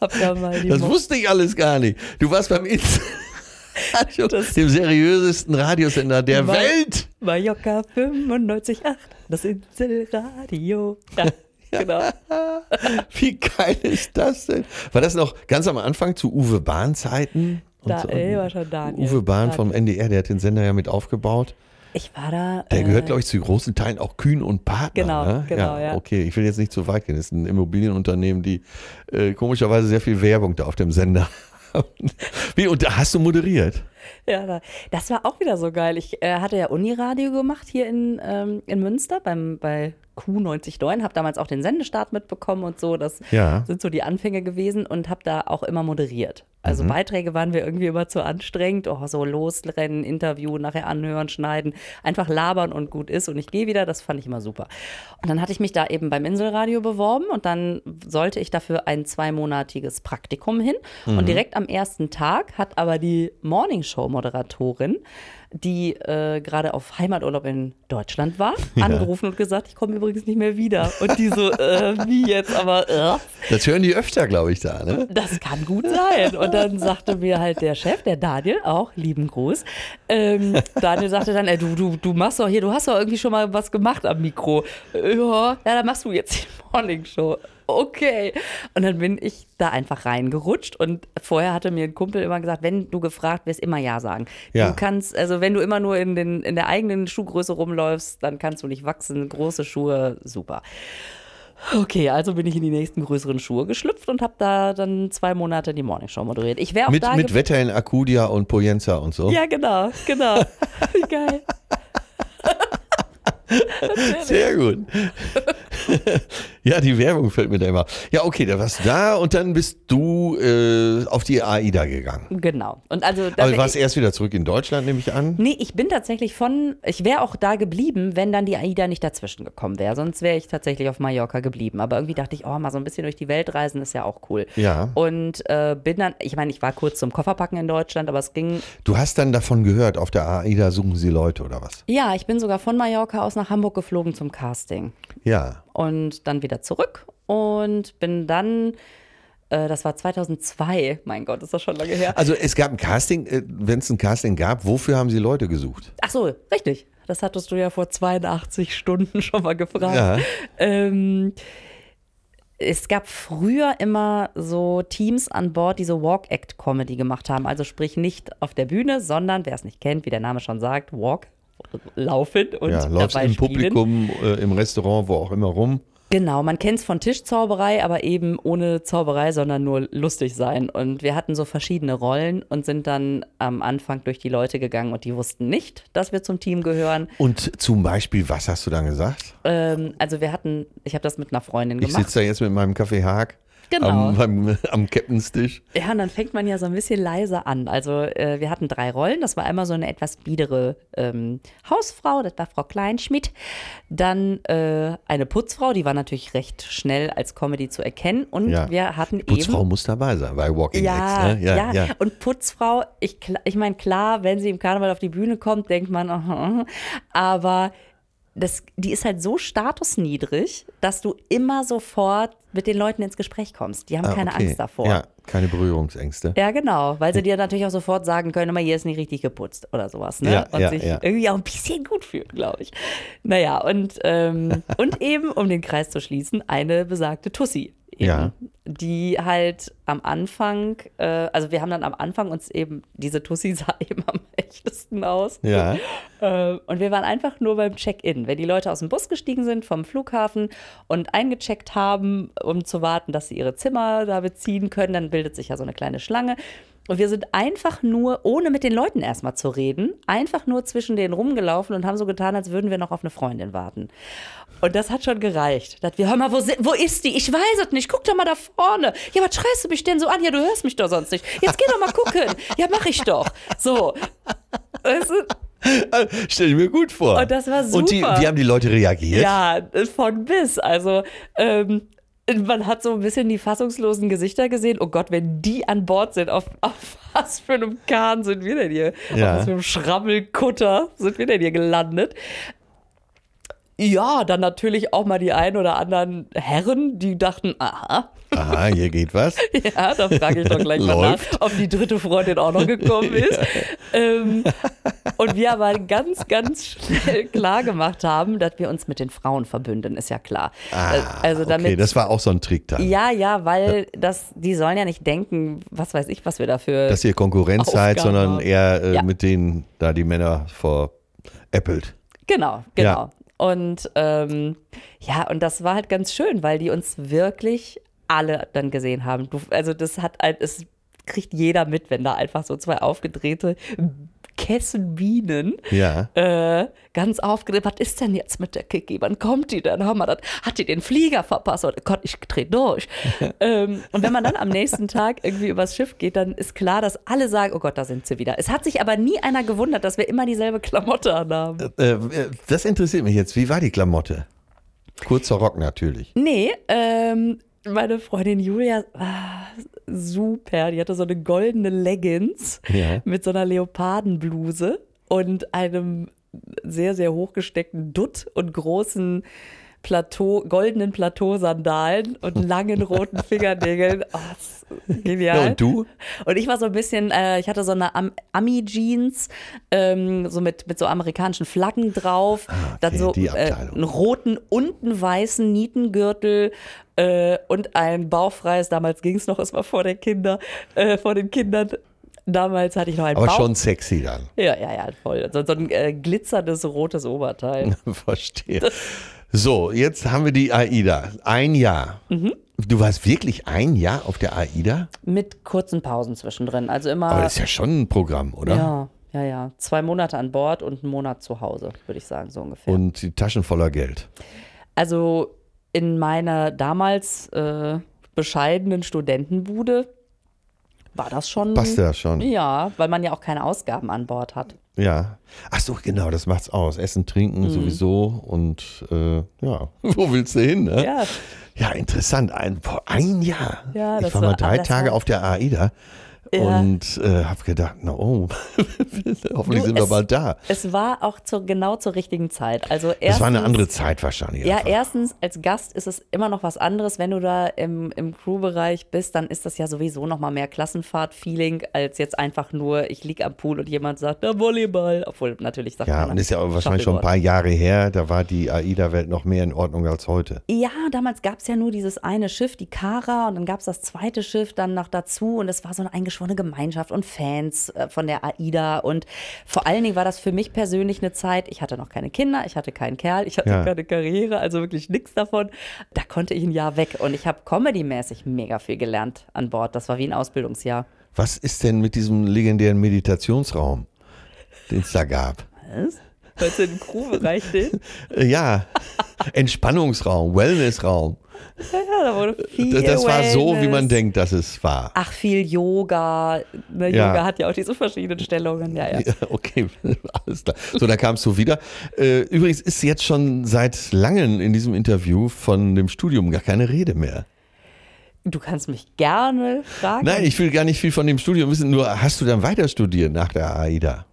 B: hab da mal die
A: Das Mo wusste ich alles gar nicht. Du warst beim Inselradio, dem seriösesten Radiosender der Ma Welt.
B: Mallorca 95.8, das Inselradio. Ja. Genau.
A: Wie geil ist das denn? War das noch ganz am Anfang zu Uwe Bahn Zeiten?
B: Da, so, ey, war schon Daniel.
A: Uwe Bahn Daniel. vom NDR, der hat den Sender ja mit aufgebaut.
B: Ich war da.
A: Der gehört, äh, glaube ich, zu großen Teilen auch Kühn und Partner.
B: Genau,
A: ne?
B: genau, ja,
A: ja, Okay, ich will jetzt nicht zu weit gehen. Das ist ein Immobilienunternehmen, die äh, komischerweise sehr viel Werbung da auf dem Sender haben. Wie, und da hast du moderiert?
B: Ja, das war auch wieder so geil. Ich äh, hatte ja Uniradio gemacht hier in, ähm, in Münster beim, bei Q99, habe damals auch den Sendestart mitbekommen und so. Das ja. sind so die Anfänge gewesen und habe da auch immer moderiert. Also mhm. Beiträge waren wir irgendwie immer zu anstrengend. Oh, so losrennen, Interview, nachher anhören, schneiden, einfach labern und gut ist und ich gehe wieder. Das fand ich immer super. Und dann hatte ich mich da eben beim Inselradio beworben und dann sollte ich dafür ein zweimonatiges Praktikum hin. Mhm. Und direkt am ersten Tag hat aber die Morningshow-Moderatorin die äh, gerade auf Heimaturlaub in Deutschland war, ja. angerufen und gesagt, ich komme übrigens nicht mehr wieder. Und die so, äh, wie jetzt, aber äh.
A: Das hören die öfter, glaube ich, da, ne?
B: Das kann gut sein. Und dann sagte mir halt der Chef, der Daniel, auch lieben Gruß, ähm, Daniel sagte dann, ey, du, du, du machst doch hier, du hast doch irgendwie schon mal was gemacht am Mikro. Ja, ja dann machst du jetzt die Morning Show okay. Und dann bin ich da einfach reingerutscht und vorher hatte mir ein Kumpel immer gesagt, wenn du gefragt wirst, immer Ja sagen. Ja. Du kannst, also wenn du immer nur in, den, in der eigenen Schuhgröße rumläufst, dann kannst du nicht wachsen. Große Schuhe, super. Okay, also bin ich in die nächsten größeren Schuhe geschlüpft und habe da dann zwei Monate die Morningshow moderiert. Ich wäre auch
A: mit,
B: da
A: mit Wetter in Akudia und Poyenza und so.
B: Ja, genau, genau. Wie geil.
A: Sehr gut. ja, die Werbung fällt mir da immer. Ja, okay, da warst du da und dann bist du äh, auf die AIDA gegangen.
B: Genau. Und also,
A: Aber du warst erst wieder zurück in Deutschland, nehme ich an?
B: Nee, ich bin tatsächlich von, ich wäre auch da geblieben, wenn dann die AIDA nicht dazwischen gekommen wäre. Sonst wäre ich tatsächlich auf Mallorca geblieben. Aber irgendwie dachte ich, oh, mal so ein bisschen durch die Welt reisen ist ja auch cool.
A: Ja.
B: Und äh, bin dann, ich meine, ich war kurz zum Kofferpacken in Deutschland, aber es ging.
A: Du hast dann davon gehört, auf der AIDA suchen sie Leute oder was?
B: Ja, ich bin sogar von Mallorca aus nach Hamburg geflogen zum Casting.
A: Ja.
B: Und dann wieder zurück und bin dann äh, das war 2002. Mein Gott, ist das schon lange her.
A: Also es gab ein Casting, äh, wenn es ein Casting gab, wofür haben Sie Leute gesucht?
B: Ach so, richtig. Das hattest du ja vor 82 Stunden schon mal gefragt. Ja. Ähm, es gab früher immer so Teams an Bord, die so Walk-Act-Comedy gemacht haben. Also sprich nicht auf der Bühne, sondern, wer es nicht kennt, wie der Name schon sagt, Walk, laufen und ja,
A: läufst
B: dabei
A: im
B: spielen.
A: Publikum, äh, im Restaurant, wo auch immer rum.
B: Genau, man kennt es von Tischzauberei, aber eben ohne Zauberei, sondern nur lustig sein. Und wir hatten so verschiedene Rollen und sind dann am Anfang durch die Leute gegangen und die wussten nicht, dass wir zum Team gehören.
A: Und zum Beispiel, was hast du dann gesagt?
B: Ähm, also wir hatten, ich habe das mit einer Freundin
A: ich
B: gemacht.
A: Ich sitze da jetzt mit meinem Kaffee Haag
B: Genau.
A: Am, am, am Captainstisch.
B: Ja, und dann fängt man ja so ein bisschen leise an. Also äh, wir hatten drei Rollen. Das war einmal so eine etwas biedere ähm, Hausfrau, das war Frau Kleinschmidt. Dann äh, eine Putzfrau, die war natürlich recht schnell als Comedy zu erkennen. Und ja. wir hatten
A: Putzfrau
B: eben,
A: muss dabei sein bei Walking
B: ja,
A: Eggs. Ne? Ja,
B: ja, ja, und Putzfrau, ich, ich meine, klar, wenn sie im Karneval auf die Bühne kommt, denkt man, uh -huh, aber das, die ist halt so statusniedrig, dass du immer sofort mit den Leuten ins Gespräch kommst. Die haben ah, keine okay. Angst davor.
A: Ja, keine Berührungsängste.
B: Ja, genau, weil sie dir natürlich auch sofort sagen können, immer hier ist nicht richtig geputzt oder sowas. Ne?
A: Ja,
B: und
A: ja,
B: sich irgendwie auch ein bisschen gut fühlen, glaube ich. Naja, und, ähm, und eben, um den Kreis zu schließen, eine besagte Tussi. Eben,
A: ja.
B: die halt am Anfang, äh, also wir haben dann am Anfang uns eben, diese Tussi sah eben am echtesten aus.
A: Ja.
B: Äh, und wir waren einfach nur beim Check-in. Wenn die Leute aus dem Bus gestiegen sind vom Flughafen und eingecheckt haben, um zu warten, dass sie ihre Zimmer da beziehen können, dann bildet sich ja so eine kleine Schlange. Und wir sind einfach nur, ohne mit den Leuten erstmal zu reden, einfach nur zwischen denen rumgelaufen und haben so getan, als würden wir noch auf eine Freundin warten. Und das hat schon gereicht. Dass wir, hör mal, wo, sind, wo ist die? Ich weiß es nicht. Guck doch mal da vorne. Ja, was schreist du mich denn so an? Ja, du hörst mich doch sonst nicht. Jetzt geh doch mal gucken. Ja, mach ich doch. So. Weißt du?
A: Stell ich mir gut vor.
B: Und das war
A: Und die,
B: super.
A: wie haben die Leute reagiert?
B: Ja, von bis. Also, ähm, man hat so ein bisschen die fassungslosen Gesichter gesehen. Oh Gott, wenn die an Bord sind, auf, auf was für einem Kahn sind wir denn hier?
A: Ja.
B: Auf was für einem Schrammelkutter sind wir denn hier gelandet? Ja, dann natürlich auch mal die ein oder anderen Herren, die dachten, aha,
A: Aha, hier geht was.
B: ja, da frage ich doch gleich mal nach, ob die dritte Freundin auch noch gekommen ist. ähm, und wir aber ganz, ganz schnell klar gemacht haben, dass wir uns mit den Frauen verbünden, ist ja klar.
A: Ah,
B: also damit,
A: okay, das war auch so ein Trick dann.
B: ja, ja, weil das, die sollen ja nicht denken, was weiß ich, was wir dafür.
A: Dass ihr Konkurrenz seid,
B: Aufgaben
A: sondern
B: haben.
A: eher äh,
B: Ja.
A: mit denen da die Männer veräppelt.
B: Genau, genau.
A: Ja.
B: Und ähm, ja, und das war halt ganz schön, weil die uns wirklich alle dann gesehen haben. Also das hat es kriegt jeder mit, wenn da einfach so zwei aufgedrehte Kessenbienen
A: Ja.
B: äh, ganz aufgedreht. Was ist denn jetzt mit der Kiki? Wann kommt die denn? Hör mal, das, hat die den Flieger verpasst? Oh Gott, ich dreh durch. ähm, und wenn man dann am nächsten Tag irgendwie übers Schiff geht, dann ist klar, dass alle sagen, oh Gott, da sind sie wieder. Es hat sich aber nie einer gewundert, dass wir immer dieselbe Klamotte anhaben.
A: Äh, äh, das interessiert mich jetzt. Wie war die Klamotte? Kurzer Rock natürlich.
B: Nee, ähm, meine Freundin Julia, ah, super. Die hatte so eine goldene Leggings
A: Ja.
B: mit so einer Leopardenbluse und einem sehr, sehr hochgesteckten Dutt und großen Plateau, goldenen Plateausandalen und langen roten Fingernägeln. Oh, genial.
A: Ja, und du?
B: Und ich war so ein bisschen, äh, ich hatte so eine Am Ami-Jeans, ähm, so mit, mit so amerikanischen Flaggen drauf.
A: Ah,
B: dann
A: okay,
B: so
A: die
B: äh, einen roten und einen weißen Nietengürtel äh, und ein bauchfreies, damals ging es noch, es war vor der Kinder, äh, vor den Kindern. Damals hatte ich noch ein
A: Aber
B: Bauch.
A: schon sexy dann.
B: Ja, ja, ja, voll. So, so ein äh, glitzerndes rotes Oberteil.
A: Verstehe. So, jetzt haben wir die AIDA. Ein Jahr.
B: Mhm.
A: Du warst wirklich ein Jahr auf der AIDA?
B: Mit kurzen Pausen zwischendrin. Also immer.
A: Aber das ist ja schon ein Programm, oder?
B: ja, ja, ja. Zwei Monate an Bord und einen Monat zu Hause, würde ich sagen, so ungefähr.
A: Und die Taschen voller Geld.
B: Also in meiner damals äh, bescheidenen Studentenbude war das schon.
A: Passt ja schon.
B: Ja, weil man ja auch keine Ausgaben an Bord hat.
A: Ja. Ach so, genau, das macht's aus. Essen, trinken
B: Mhm.
A: sowieso und äh, ja, wo willst du hin? Ne?
B: Ja,
A: Ja, interessant. Ein, boah, ein Jahr.
B: Ja,
A: ich war mal drei Tage
B: war-
A: auf der AIDA
B: Ja.
A: und äh, habe gedacht, na oh, hoffentlich
B: Du,
A: sind wir
B: es-
A: bald da.
B: es war auch zur, genau zur richtigen Zeit. Also
A: Es
B: erstens,
A: war eine andere Zeit wahrscheinlich.
B: Ja,
A: einfach.
B: erstens, als Gast ist es immer noch was anderes. Wenn du da im, im Crewbereich bist, dann ist das ja sowieso noch mal mehr Klassenfahrt-Feeling, als jetzt einfach nur, ich lieg am Pool und jemand sagt, da Volleyball. Obwohl, natürlich sagt
A: Ja,
B: man
A: und ist ja wahrscheinlich schon ein paar Jahre her, da war die AIDA-Welt noch mehr in Ordnung als heute.
B: Ja, damals gab es ja nur dieses eine Schiff, die Kara, und dann gab es das zweite Schiff dann noch dazu und es war so eine eingeschworene Gemeinschaft und Fans äh, von der AIDA und vor allen Dingen war das für mich persönlich eine Zeit, ich hatte noch keine Kinder, ich hatte keinen Kerl, ich hatte
A: Ja.
B: keine Karriere, also wirklich nichts davon. Da konnte ich ein Jahr weg und ich habe comedymäßig mega viel gelernt an Bord. Das war wie ein Ausbildungsjahr.
A: Was ist denn mit diesem legendären Meditationsraum, den es da gab?
B: Was? Meinst du den Crewbereich den?
A: Äh, Ja, Entspannungsraum, Wellnessraum.
B: Ja, da wurde viel
A: Das, das war so, wie man denkt, dass es war.
B: Ach, viel Yoga. Ne,
A: Ja.
B: Yoga hat ja auch diese verschiedenen Stellungen. Ja, ja.
A: Ja, okay, alles klar. So, dann kamst du wieder. Äh, übrigens ist jetzt schon seit langem in diesem Interview von dem Studium gar keine Rede mehr.
B: Du kannst mich gerne fragen.
A: Nein, ich will gar nicht viel von dem Studium wissen, nur hast du dann weiter studiert nach der AIDA?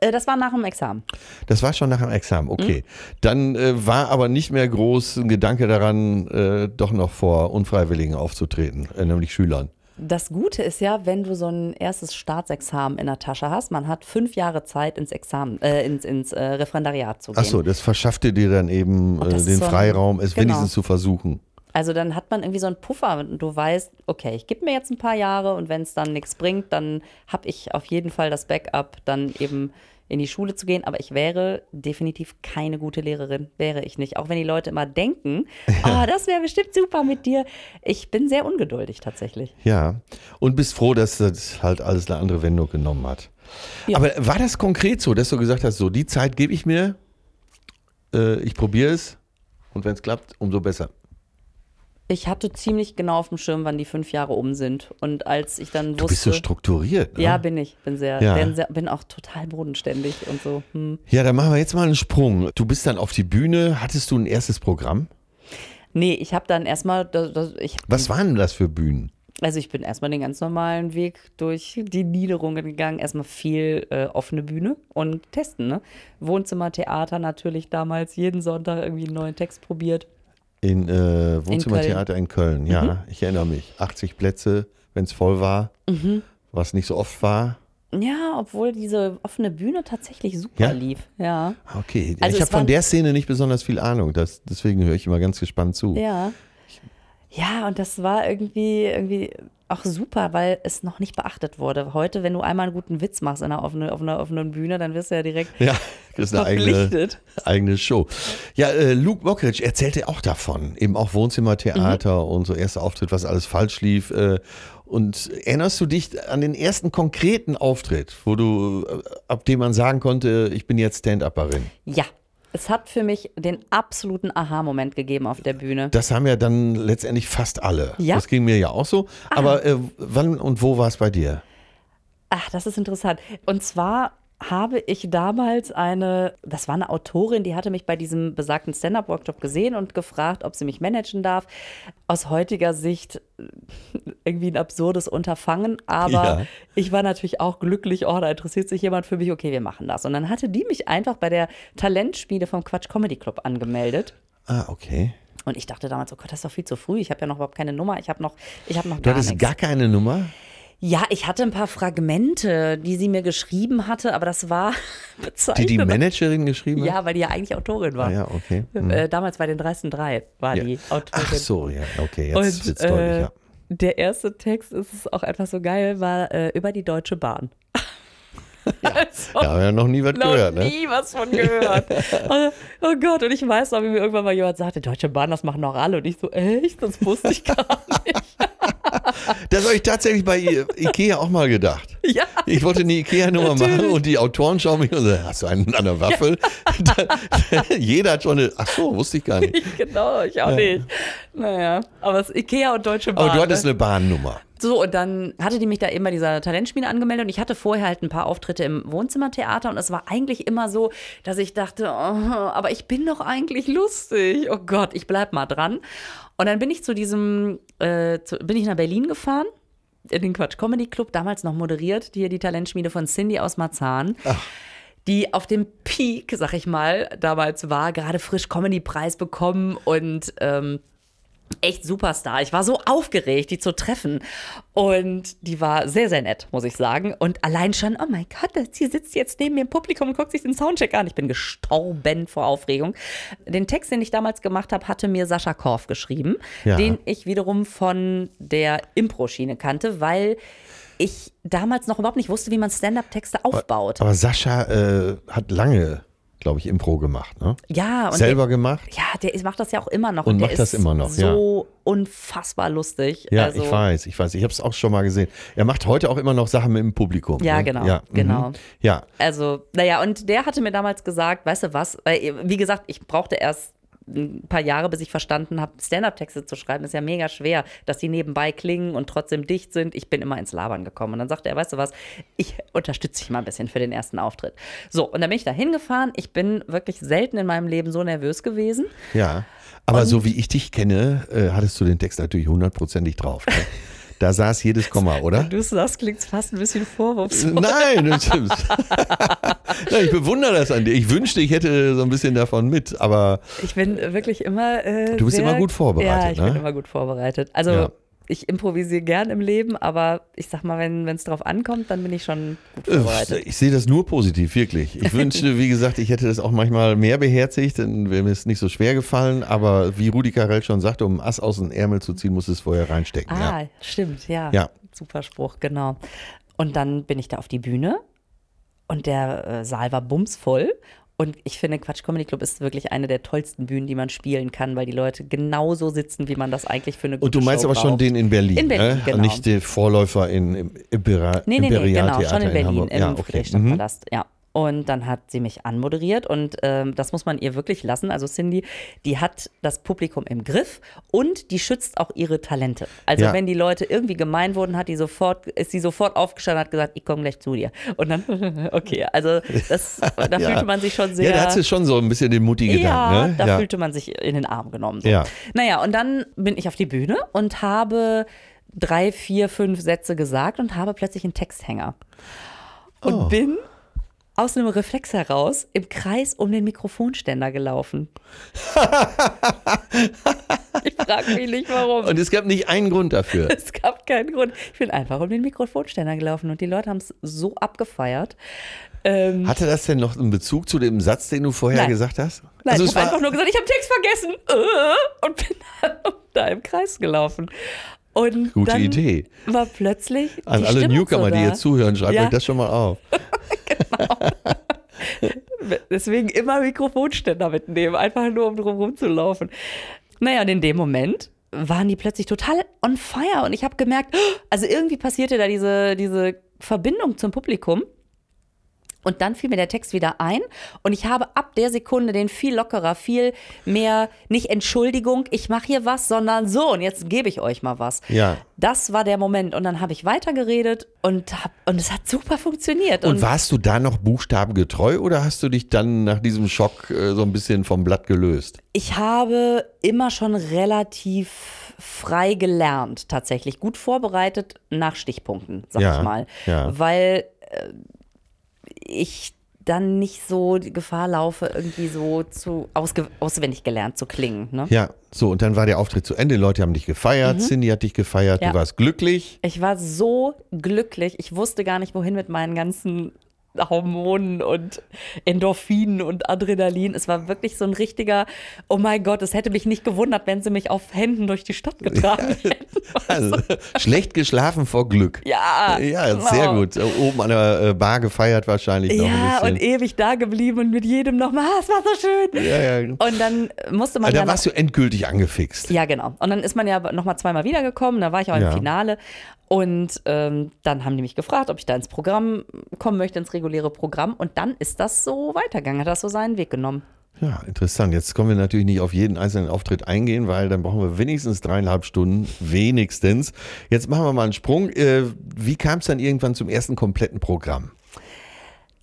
B: Äh, das war nach dem Examen.
A: Das war schon nach dem Examen, okay. Dann äh, war aber nicht mehr groß ein Gedanke daran, äh, doch noch vor Unfreiwilligen aufzutreten, äh, nämlich Schülern.
B: Das Gute ist ja, wenn du so ein erstes Staatsexamen in der Tasche hast, man hat fünf Jahre Zeit, ins Examen, äh, ins, ins äh, Referendariat zu gehen.
A: Achso, das verschaffte dir dann eben äh, den
B: so ein-
A: Freiraum, es
B: genau.
A: wenigstens zu versuchen.
B: Also dann hat man irgendwie so einen Puffer und du weißt, okay, ich gebe mir jetzt ein paar Jahre und wenn es dann nichts bringt, dann habe ich auf jeden Fall das Backup, dann eben in die Schule zu gehen, aber ich wäre definitiv keine gute Lehrerin, wäre ich nicht. Auch wenn die Leute immer denken, oh, das wäre bestimmt super mit dir. Ich bin sehr ungeduldig tatsächlich.
A: Ja, und bist froh, dass das halt alles eine andere Wendung genommen hat.
B: Ja.
A: Aber war das konkret so, dass du gesagt hast, so die Zeit gebe ich mir, äh, ich probiere es und wenn es klappt, umso besser.
B: Ich hatte ziemlich genau auf dem Schirm, wann die fünf Jahre um sind. Und als ich dann
A: Du
B: wusste.
A: bist so strukturiert. Ne?
B: ja, bin ich. Bin sehr,
A: Ja.
B: bin, sehr, bin auch total bodenständig und so. Hm.
A: Ja, dann machen wir jetzt mal einen Sprung. Du bist dann auf die Bühne. Hattest du ein erstes Programm?
B: Nee, ich habe dann erstmal, das, das, ich,
A: Was waren denn das für Bühnen?
B: also ich bin erstmal den ganz normalen Weg durch die Niederungen gegangen. Erstmal viel äh, offene Bühne und testen, ne? Wohnzimmer, Theater natürlich damals, jeden Sonntag irgendwie einen neuen Text probiert.
A: In äh, Wohnzimmertheater in Köln. Ja,
B: Mhm.
A: ich erinnere mich. 80 Plätze, wenn es voll war,
B: Mhm.
A: was nicht so oft war.
B: Ja, obwohl diese offene Bühne tatsächlich super
A: Ja?
B: lief. Ja.
A: Okay,
B: Also
A: ich habe von der Szene nicht besonders viel Ahnung. Das, deswegen höre ich immer ganz gespannt zu.
B: Ja. Ja, und das war irgendwie, irgendwie auch super, weil es noch nicht beachtet wurde. Heute, wenn du einmal einen guten Witz machst in einer offenen, auf einer offenen Bühne, dann wirst du ja direkt
A: Ja, das ist eine eigene, eigene Show. Ja, äh, Luke Mockridge erzählte auch davon. Eben auch Wohnzimmertheater
B: Mhm.
A: und so erster Auftritt, was alles falsch lief. Äh, und erinnerst du dich an den ersten konkreten Auftritt, wo du, äh, ab dem man sagen konnte, ich bin jetzt Stand-Upperin?
B: Ja, es hat für mich den absoluten Aha-Moment gegeben auf der Bühne.
A: Das haben ja dann letztendlich fast alle.
B: Ja?
A: Das ging mir ja auch so. Aber äh, wann und wo war es bei dir?
B: Ach, das ist interessant. Und zwar habe ich damals eine, das war eine Autorin, die hatte mich bei diesem besagten Stand-Up-Workshop gesehen und gefragt, ob sie mich managen darf. Aus heutiger Sicht äh, irgendwie ein absurdes Unterfangen, aber
A: Ja.
B: ich war natürlich auch glücklich, oh, da interessiert sich jemand für mich, okay, wir machen das. Und dann hatte die mich einfach bei der Talentspiele vom Quatsch Comedy Club angemeldet.
A: Ah, okay.
B: Und ich dachte damals, oh Gott, das ist doch viel zu früh. Ich habe ja noch überhaupt keine Nummer. Ich habe noch, ich habe noch
A: Du
B: gar
A: hattest
B: nichts.
A: gar keine Nummer?
B: Ja, ich hatte ein paar Fragmente, die sie mir geschrieben hatte, aber das war
A: Die
B: bezeichnend.
A: die Managerin geschrieben hat?
B: Ja, weil die ja eigentlich Autorin war.
A: Ah, ja, okay.
B: Äh, damals bei den dreisten drei war
A: Ja.
B: die Autorin.
A: Ach so, ja, okay, jetzt wird's
B: äh,
A: deutlich, ja.
B: der erste Text ist es auch einfach so geil, war äh, über die Deutsche Bahn. Also,
A: Da haben wir ja noch nie was
B: noch
A: gehört, ne?
B: nie was von gehört. oh, oh Gott, und ich weiß noch, wie mir irgendwann mal jemand sagte, Deutsche Bahn, das machen doch alle. Und ich so, echt? Das wusste ich gar nicht.
A: Das habe ich tatsächlich bei Ikea auch mal gedacht.
B: ja.
A: Ich wollte eine Ikea-Nummer machen und die Autoren schauen mich und sagen, hast du einen an der Waffel? Jeder hat schon eine, ach so, wusste ich gar nicht.
B: Ich, genau, ich auch nicht. Naja, aber es ist Ikea und Deutsche Bahn.
A: Aber du hattest
B: ne?
A: eine Bahnnummer.
B: So, und dann hatte die mich da eben bei dieser Talentspiele angemeldet und ich hatte vorher halt ein paar Auftritte im Wohnzimmertheater und es war eigentlich immer so, dass ich dachte, oh, aber ich bin doch eigentlich lustig. Oh Gott, ich bleib mal dran. Und dann bin ich zu diesem, äh, zu, bin ich nach Berlin gefahren, in den Quatsch Comedy Club, damals noch moderiert, hier die Talentschmiede von Cindy aus Marzahn. Die auf dem Peak, sag ich mal, damals war, gerade frisch Comedy-Preis bekommen und ähm, echt Superstar. Ich war so aufgeregt, die zu treffen. Und die war sehr, sehr nett, muss ich sagen. Und allein schon, oh mein Gott, sie sitzt jetzt neben mir im Publikum und guckt sich den Soundcheck an. Ich bin gestorben vor Aufregung. Den Text, den ich damals gemacht habe, hatte mir Sascha Korf geschrieben,
A: Ja.
B: den ich wiederum von der Impro-Schiene kannte, weil ich damals noch überhaupt nicht wusste, wie man Stand-up-Texte aufbaut.
A: Aber Sascha äh, hat lange, glaube ich, Impro gemacht, ne?
B: ja, und
A: Selber gemacht?
B: Der, ja, der macht das ja auch immer noch.
A: Und
B: der
A: macht das
B: ist
A: immer noch, ja.
B: so unfassbar lustig.
A: Ja,
B: also,
A: ich weiß, ich weiß. Ich habe es auch schon mal gesehen. Er macht heute auch immer noch Sachen mit dem Publikum.
B: Ja,
A: ne?
B: genau,
A: Ja, mhm.
B: genau.
A: Ja,
B: Also, naja, und der hatte mir damals gesagt, weißt du was, weil, wie gesagt, ich brauchte erst ein paar Jahre, bis ich verstanden habe, Stand-up-Texte zu schreiben, ist ja mega schwer, dass die nebenbei klingen und trotzdem dicht sind. Ich bin immer ins Labern gekommen. Und dann sagte er, weißt du was, ich unterstütze dich mal ein bisschen für den ersten Auftritt. So, und dann bin ich da hingefahren. Ich bin wirklich selten in meinem Leben so nervös gewesen.
A: ja. Aber so wie ich dich kenne, äh, hattest du den Text natürlich hundertprozentig drauf. Ne? Da saß jedes Komma, oder?
B: Du sagst, klingt fast ein bisschen vorwurfsvoll.
A: Nein, das stimmt. Ich bewundere das an dir. Ich wünschte, ich hätte so ein bisschen davon mit, aber
B: Ich bin wirklich immer. Äh,
A: Du bist
B: sehr,
A: immer gut vorbereitet,
B: Ja, ich
A: ne?
B: bin immer gut vorbereitet. Also
A: Ja.
B: Ich improvisiere gern im Leben, aber ich sag mal, wenn es drauf ankommt, dann bin ich schon gut
A: äh,
B: vorbereitet.
A: ich sehe das nur positiv, wirklich. Ich wünschte, wie gesagt, ich hätte das auch manchmal mehr beherzigt, dann wäre mir es nicht so schwer gefallen, aber wie Rudi Carell schon sagte, um ein Ass aus dem Ärmel zu ziehen, muss es vorher reinstecken.
B: Ah,
A: Ja.
B: stimmt, ja.
A: Ja.
B: Super Spruch, genau. Und dann bin ich da auf die Bühne und der äh, Saal war bumsvoll. Und ich finde, Quatsch Comedy Club ist wirklich eine der tollsten Bühnen, die man spielen kann, weil die Leute genauso sitzen, wie man das eigentlich für eine gute
A: Und du meinst
B: Show
A: aber schon
B: braucht.
A: den in Berlin,
B: In Berlin,
A: ne?
B: genau.
A: Nicht den Vorläufer in, im Impera
B: Nee, nee, nee,
A: Imperial
B: genau, schon
A: Theater
B: in Berlin,
A: Hamburg.
B: im
A: Ja, okay. Mhm.
B: Ja. Und dann hat sie mich anmoderiert und ähm, das muss man ihr wirklich lassen. Also Cindy, die hat das Publikum im Griff und die schützt auch ihre Talente. Also
A: Ja.
B: wenn die Leute irgendwie gemein wurden, hat die sofort, ist sie sofort aufgestanden und hat gesagt, ich komme gleich zu dir. Und dann, okay, also das, da
A: Ja.
B: fühlte man sich schon sehr.
A: Ja, da hat sie schon so ein bisschen den Mutti
B: Ja,
A: Gedanken, ne?
B: da fühlte man sich in den Arm genommen. So.
A: Ja.
B: Naja, und dann bin ich auf die Bühne und habe drei, vier, fünf Sätze gesagt und habe plötzlich einen Texthänger. Und
A: Oh.
B: bin aus einem Reflex heraus im Kreis um den Mikrofonständer gelaufen. ich frage mich nicht, warum.
A: Und es gab nicht einen Grund dafür.
B: es gab keinen Grund. Ich bin einfach um den Mikrofonständer gelaufen und die Leute haben es so abgefeiert. Ähm,
A: Hatte das denn noch einen Bezug zu dem Satz, den du vorher
B: Nein.
A: gesagt hast?
B: Nein,
A: also
B: ich habe einfach nur gesagt, ich habe Text vergessen äh, und bin da im Kreis gelaufen. Und
A: Gute
B: dann
A: Idee.
B: war plötzlich
A: an alle
B: Stimmung
A: Newcomer,
B: so
A: die jetzt zuhören, schreibt
B: Ja.
A: euch das schon mal auf.
B: Deswegen immer Mikrofonständer mitnehmen, einfach nur um drum rumzulaufen. Naja, und in dem Moment waren die plötzlich total on fire und ich habe gemerkt, also irgendwie passierte da diese, diese Verbindung zum Publikum. Und dann fiel mir der Text wieder ein und ich habe ab der Sekunde den viel lockerer, viel mehr, nicht Entschuldigung, ich mache hier was, sondern so und jetzt gebe ich euch mal was.
A: Ja.
B: Das war der Moment und dann habe ich weitergeredet und, hab, und es hat super funktioniert.
A: Und warst du da noch buchstabengetreu oder hast du dich dann nach diesem Schock äh, so ein bisschen vom Blatt gelöst?
B: Ich habe immer schon relativ frei gelernt, tatsächlich. Gut vorbereitet nach Stichpunkten, sag
A: Ja,
B: ich mal.
A: ja.
B: Weil äh, ich dann nicht so die Gefahr laufe, irgendwie so zu auswendig gelernt zu klingen. Ne?
A: Ja, so und dann war der Auftritt zu Ende, die Leute haben dich gefeiert, Cindy hat dich gefeiert,
B: Mhm. Ja.
A: du warst glücklich.
B: Ich war so glücklich. Ich wusste gar nicht, wohin mit meinen ganzen Hormonen und Endorphinen und Adrenalin. Es war wirklich so ein richtiger, oh mein Gott, es hätte mich nicht gewundert, wenn sie mich auf Händen durch die Stadt getragen hätten.
A: Also, schlecht geschlafen vor Glück.
B: Ja,
A: Ja, sehr
B: genau.
A: gut. Oben an der äh, Bar gefeiert wahrscheinlich noch
B: Ja, und ewig da geblieben und mit jedem nochmal, ah, es war so schön.
A: ja, ja.
B: Und dann musste man
A: Also,
B: ja
A: da warst du endgültig angefixt.
B: Ja, genau. Und dann ist man ja nochmal zweimal wiedergekommen, da war ich auch
A: Ja.
B: im Finale. Und ähm, dann haben die mich gefragt, ob ich da ins Programm kommen möchte, ins reguläre Programm. Und dann ist das so weitergegangen, hat das so seinen Weg genommen.
A: Ja, interessant. Jetzt können wir natürlich nicht auf jeden einzelnen Auftritt eingehen, weil dann brauchen wir wenigstens dreieinhalb Stunden. Wenigstens. Jetzt machen wir mal einen Sprung. Äh, wie kam es dann irgendwann zum ersten kompletten Programm?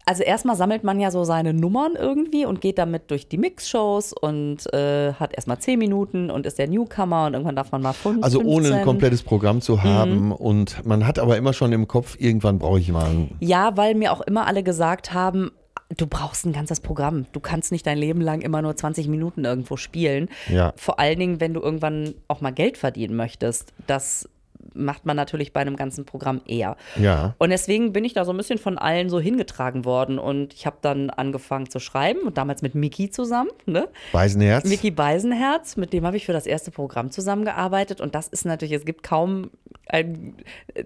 B: Also erstmal sammelt man ja so seine Nummern irgendwie und geht damit durch die Mixshows und äh, hat erstmal 10 Minuten und ist der Newcomer und irgendwann darf man mal 5,
A: Also ohne
B: 15.
A: ein komplettes Programm
B: Mhm.
A: zu haben und man hat aber immer schon im Kopf, irgendwann brauche ich mal ein
B: Ja, weil mir auch immer alle gesagt haben, du brauchst ein ganzes Programm. Du kannst nicht dein Leben lang immer nur 20 Minuten irgendwo spielen.
A: Ja.
B: Vor allen Dingen, wenn du irgendwann auch mal Geld verdienen möchtest. Das macht man natürlich bei einem ganzen Programm eher.
A: Ja.
B: Und deswegen bin ich da so ein bisschen von allen so hingetragen worden. Und ich habe dann angefangen zu schreiben und damals mit Miki zusammen. Ne?
A: Weißenherz.
B: Miki Beisenherz, mit dem habe ich für das erste Programm zusammengearbeitet. Und das ist natürlich, es gibt kaum einen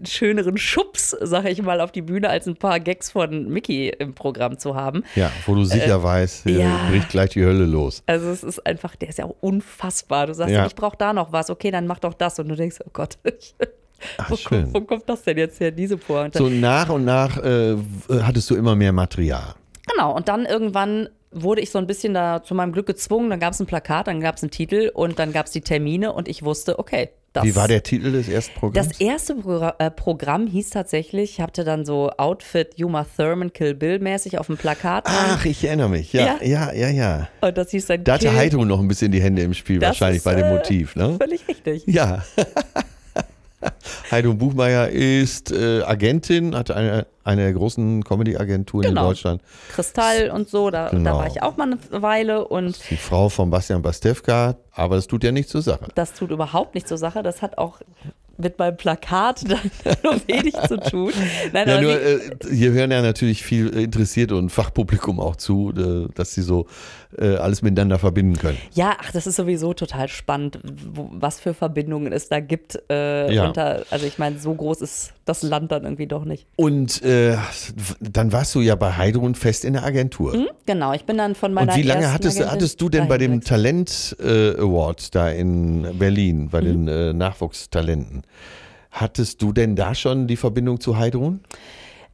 B: schöneren Schubs, sage ich mal, auf die Bühne, als ein paar Gags von Miki im Programm zu haben.
A: Ja, wo du sicher weißt, äh,
B: ja.
A: bricht gleich die Hölle los.
B: Also es ist einfach, der ist ja auch unfassbar. Du sagst,
A: Ja.
B: ich brauche da noch was, okay, dann mach doch das. Und du denkst, oh Gott,
A: Ach,
B: wo,
A: schön.
B: kommt, wo kommt das denn jetzt her, diese Pointe?
A: So nach und nach äh, hattest du immer mehr Material.
B: Genau, und dann irgendwann wurde ich so ein bisschen da zu meinem Glück gezwungen. Dann gab es ein Plakat, dann gab es einen Titel und dann gab es die Termine und ich wusste, okay, das
A: Wie war der Titel des ersten Programms?
B: Das erste Progr äh, Programm hieß tatsächlich, ich hatte dann so Outfit Uma Thurman Kill Bill mäßig auf dem Plakat.
A: Ach, ich erinnere mich. Ja, ja,
B: Ja.
A: ja, ja.
B: und das hieß dann
A: Da hatte
B: Kill.
A: Heidrun noch ein bisschen die Hände im Spiel,
B: Das
A: wahrscheinlich
B: ist,
A: bei dem
B: äh,
A: Motiv, ne?
B: Völlig richtig.
A: Ja. Heidrun Buchmeier ist äh, Agentin, hat eine, eine der großen Comedy-Agenturen in
B: Genau.
A: Deutschland.
B: Kristall und so, da,
A: Genau.
B: da war ich auch mal eine Weile und
A: Die Frau von Bastian Bastewka, aber das tut ja nichts zur Sache.
B: das tut überhaupt nicht zur Sache. Das hat auch mit meinem Plakat dann nur wenig zu tun. Nein,
A: Ja, nur, äh, hier hören ja natürlich viel Interessierte und Fachpublikum auch zu, äh, dass sie so äh, alles miteinander verbinden können.
B: ja, ach, das ist sowieso total spannend, wo, was für Verbindungen es da gibt. Äh,
A: Ja.
B: unter, also ich meine, so groß ist das Land dann irgendwie doch nicht.
A: Und äh, dann warst du ja bei Heidrun fest in der Agentur.
B: Hm? Genau, ich bin dann von meiner
A: Und wie lange hattest,
B: Agentin
A: hattest du denn bei dem Talent äh, Award da in Berlin, bei den
B: Mhm.
A: äh, Nachwuchstalenten? Hattest du denn da schon die Verbindung zu Heidrun?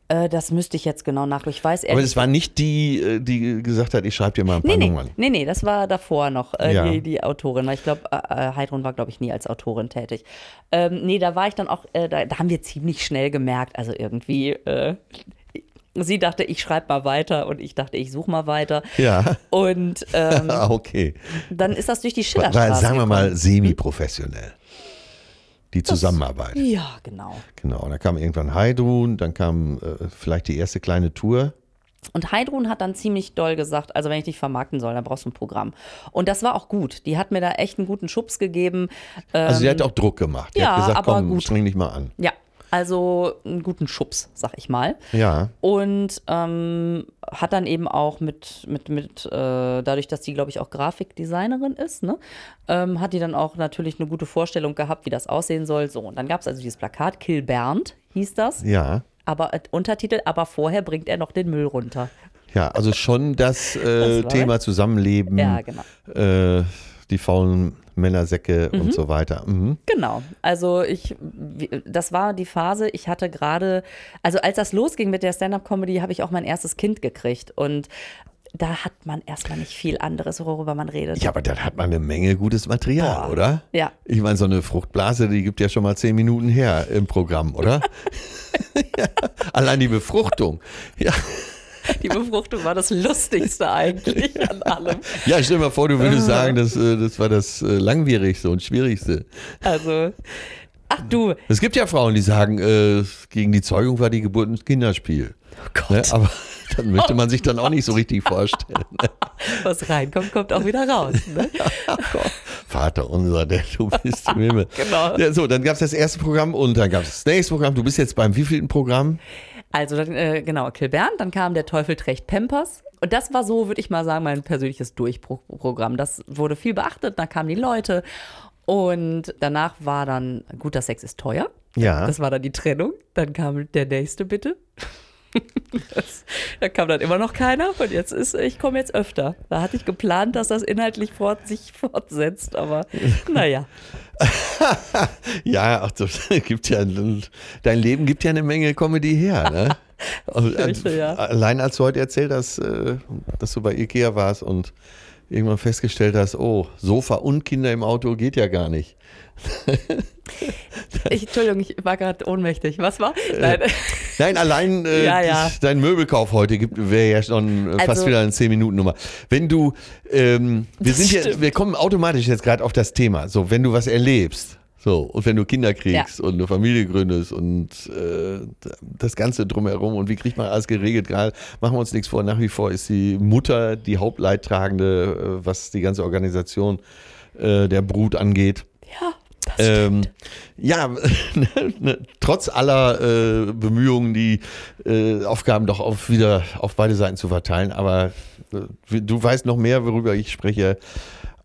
B: Äh, das müsste ich jetzt genau nach. Ich weiß
A: Aber es war nicht die, äh, die gesagt hat, ich schreibe dir mal ein paar
B: Nee, nee,
A: Nummern.
B: nee, nee, das war davor noch äh,
A: Ja.
B: die, die Autorin. Weil ich glaube, äh, äh, Heidrun war, glaube ich, nie als Autorin tätig. Ähm, nee, da war ich dann auch, da, da haben wir ziemlich schnell gemerkt, also irgendwie, sie dachte, ich schreibe mal weiter und ich dachte, ich suche mal weiter.
A: Ja,
B: Und ähm,
A: okay.
B: dann ist das durch die Schillerstraße
A: war, sagen wir mal, semi-professionell. Die Zusammenarbeit.
B: Ja, genau.
A: Genau. Und dann kam irgendwann Heidrun, dann kam äh, vielleicht die erste kleine Tour.
B: Und Heidrun hat dann ziemlich doll gesagt, also wenn ich dich vermarkten soll, dann brauchst du ein Programm. Und das war auch gut. Die hat mir da echt einen guten Schubs gegeben.
A: Also sie hat auch Druck gemacht. Die
B: Ähm, ja,
A: hat gesagt,
B: aber
A: komm,
B: gut.
A: streng dich mal an.
B: Ja, also einen guten Schubs, sag ich mal.
A: Ja.
B: Und ähm, hat dann eben auch mit, mit, mit äh, dadurch, dass die, glaube ich, auch Grafikdesignerin ist, ne, ähm, hat die dann auch natürlich eine gute Vorstellung gehabt, wie das aussehen soll. So, und dann gab es also dieses Plakat, Kill Bernd hieß das,
A: Ja.
B: aber äh, Untertitel, aber vorher bringt er noch den Müll runter.
A: Ja, also schon das, äh,
B: Das
A: Thema Zusammenleben,
B: Ja, genau.
A: äh, die faulen Männersäcke und so weiter. Mhm.
B: Genau. Also ich, das war die Phase, ich hatte gerade, also als das losging mit der Stand-up-Comedy, habe ich auch mein erstes Kind gekriegt und da hat man erstmal nicht viel anderes, worüber man redet.
A: Ja, aber dann hat man eine Menge gutes Material,
B: Boah.
A: oder?
B: Ja.
A: Ich meine, so eine Fruchtblase, die gibt ja schon mal zehn Minuten her im Programm, oder? ja. Allein die Befruchtung. Ja.
B: Die Befruchtung war das Lustigste eigentlich an allem.
A: ja, stell dir mal vor, du würdest sagen, das, äh, das war das äh, langwierigste und schwierigste.
B: Also, ach du,
A: Es gibt ja Frauen, die sagen, äh, gegen die Zeugung war die Geburt ein Kinderspiel.
B: oh Gott,
A: Ne? Aber dann möchte man sich dann auch nicht so richtig vorstellen. Ne?
B: was reinkommt, kommt auch wieder raus. Ne?
A: Vater unser, der du bist im Himmel.
B: Genau.
A: Ja, so, dann gab es das erste Programm und dann gab es das nächste Programm. Du bist jetzt beim wievielten Programm?
B: Also, dann, äh, genau, Kilbern, dann kam der Teufel trägt Pampers. Und das war so, würde ich mal sagen, mein persönliches Durchbruchprogramm. Das wurde viel beachtet, da kamen die Leute. Und danach war dann, guter Sex ist teuer.
A: Ja.
B: Das war dann die Trennung. Dann kam der nächste, bitte. Das, da kam dann immer noch keiner und jetzt ist, ich komme jetzt öfter. Da hatte ich geplant, dass das inhaltlich fort, sich fortsetzt, aber naja.
A: Ja, ach, das gibt ja, dein Leben gibt ja eine Menge Comedy her, ne?
B: Fürchte, ja.
A: Allein als du heute erzählt hast, äh, dass du bei Ikea warst und irgendwann festgestellt hast, oh, Sofa und Kinder im Auto geht ja gar nicht.
B: Ich, Entschuldigung, ich war gerade ohnmächtig. Was war? Nein.
A: Nein, allein äh,
B: Ja, ja.
A: dein Möbelkauf heute gibt wäre ja schon äh, fast
B: Also-
A: wieder eine 10-Minuten-Nummer. Wenn du, ähm, wir sind ja,
B: stimmt.
A: wir kommen automatisch jetzt gerade auf das Thema. So, wenn du was erlebst, so, und wenn du Kinder kriegst und eine Familie gründest und äh, das Ganze drumherum und wie kriegt man alles geregelt, gerade machen wir uns nichts vor, nach wie vor ist die Mutter die Hauptleidtragende, äh, was die ganze Organisation äh, der Brut angeht.
B: Ja, das
A: Ähm, ja, ne, trotz aller äh, Bemühungen, die äh, Aufgaben doch auf, wieder auf beide Seiten zu verteilen, aber äh, du weißt noch mehr, worüber ich spreche,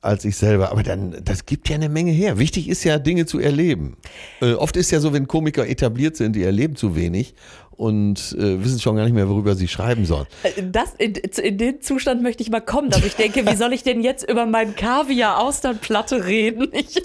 A: als ich selber. Aber dann, das gibt ja eine Menge her. Wichtig ist ja, Dinge zu erleben. Äh, oft ist ja so, wenn Komiker etabliert sind, die erleben zu wenig und äh, wissen schon gar nicht mehr, worüber sie schreiben sollen.
B: Das, in, in den Zustand möchte ich mal kommen, dass ich denke, wie soll ich denn jetzt über meinen Kaviar-Austernplatte reden? Ich,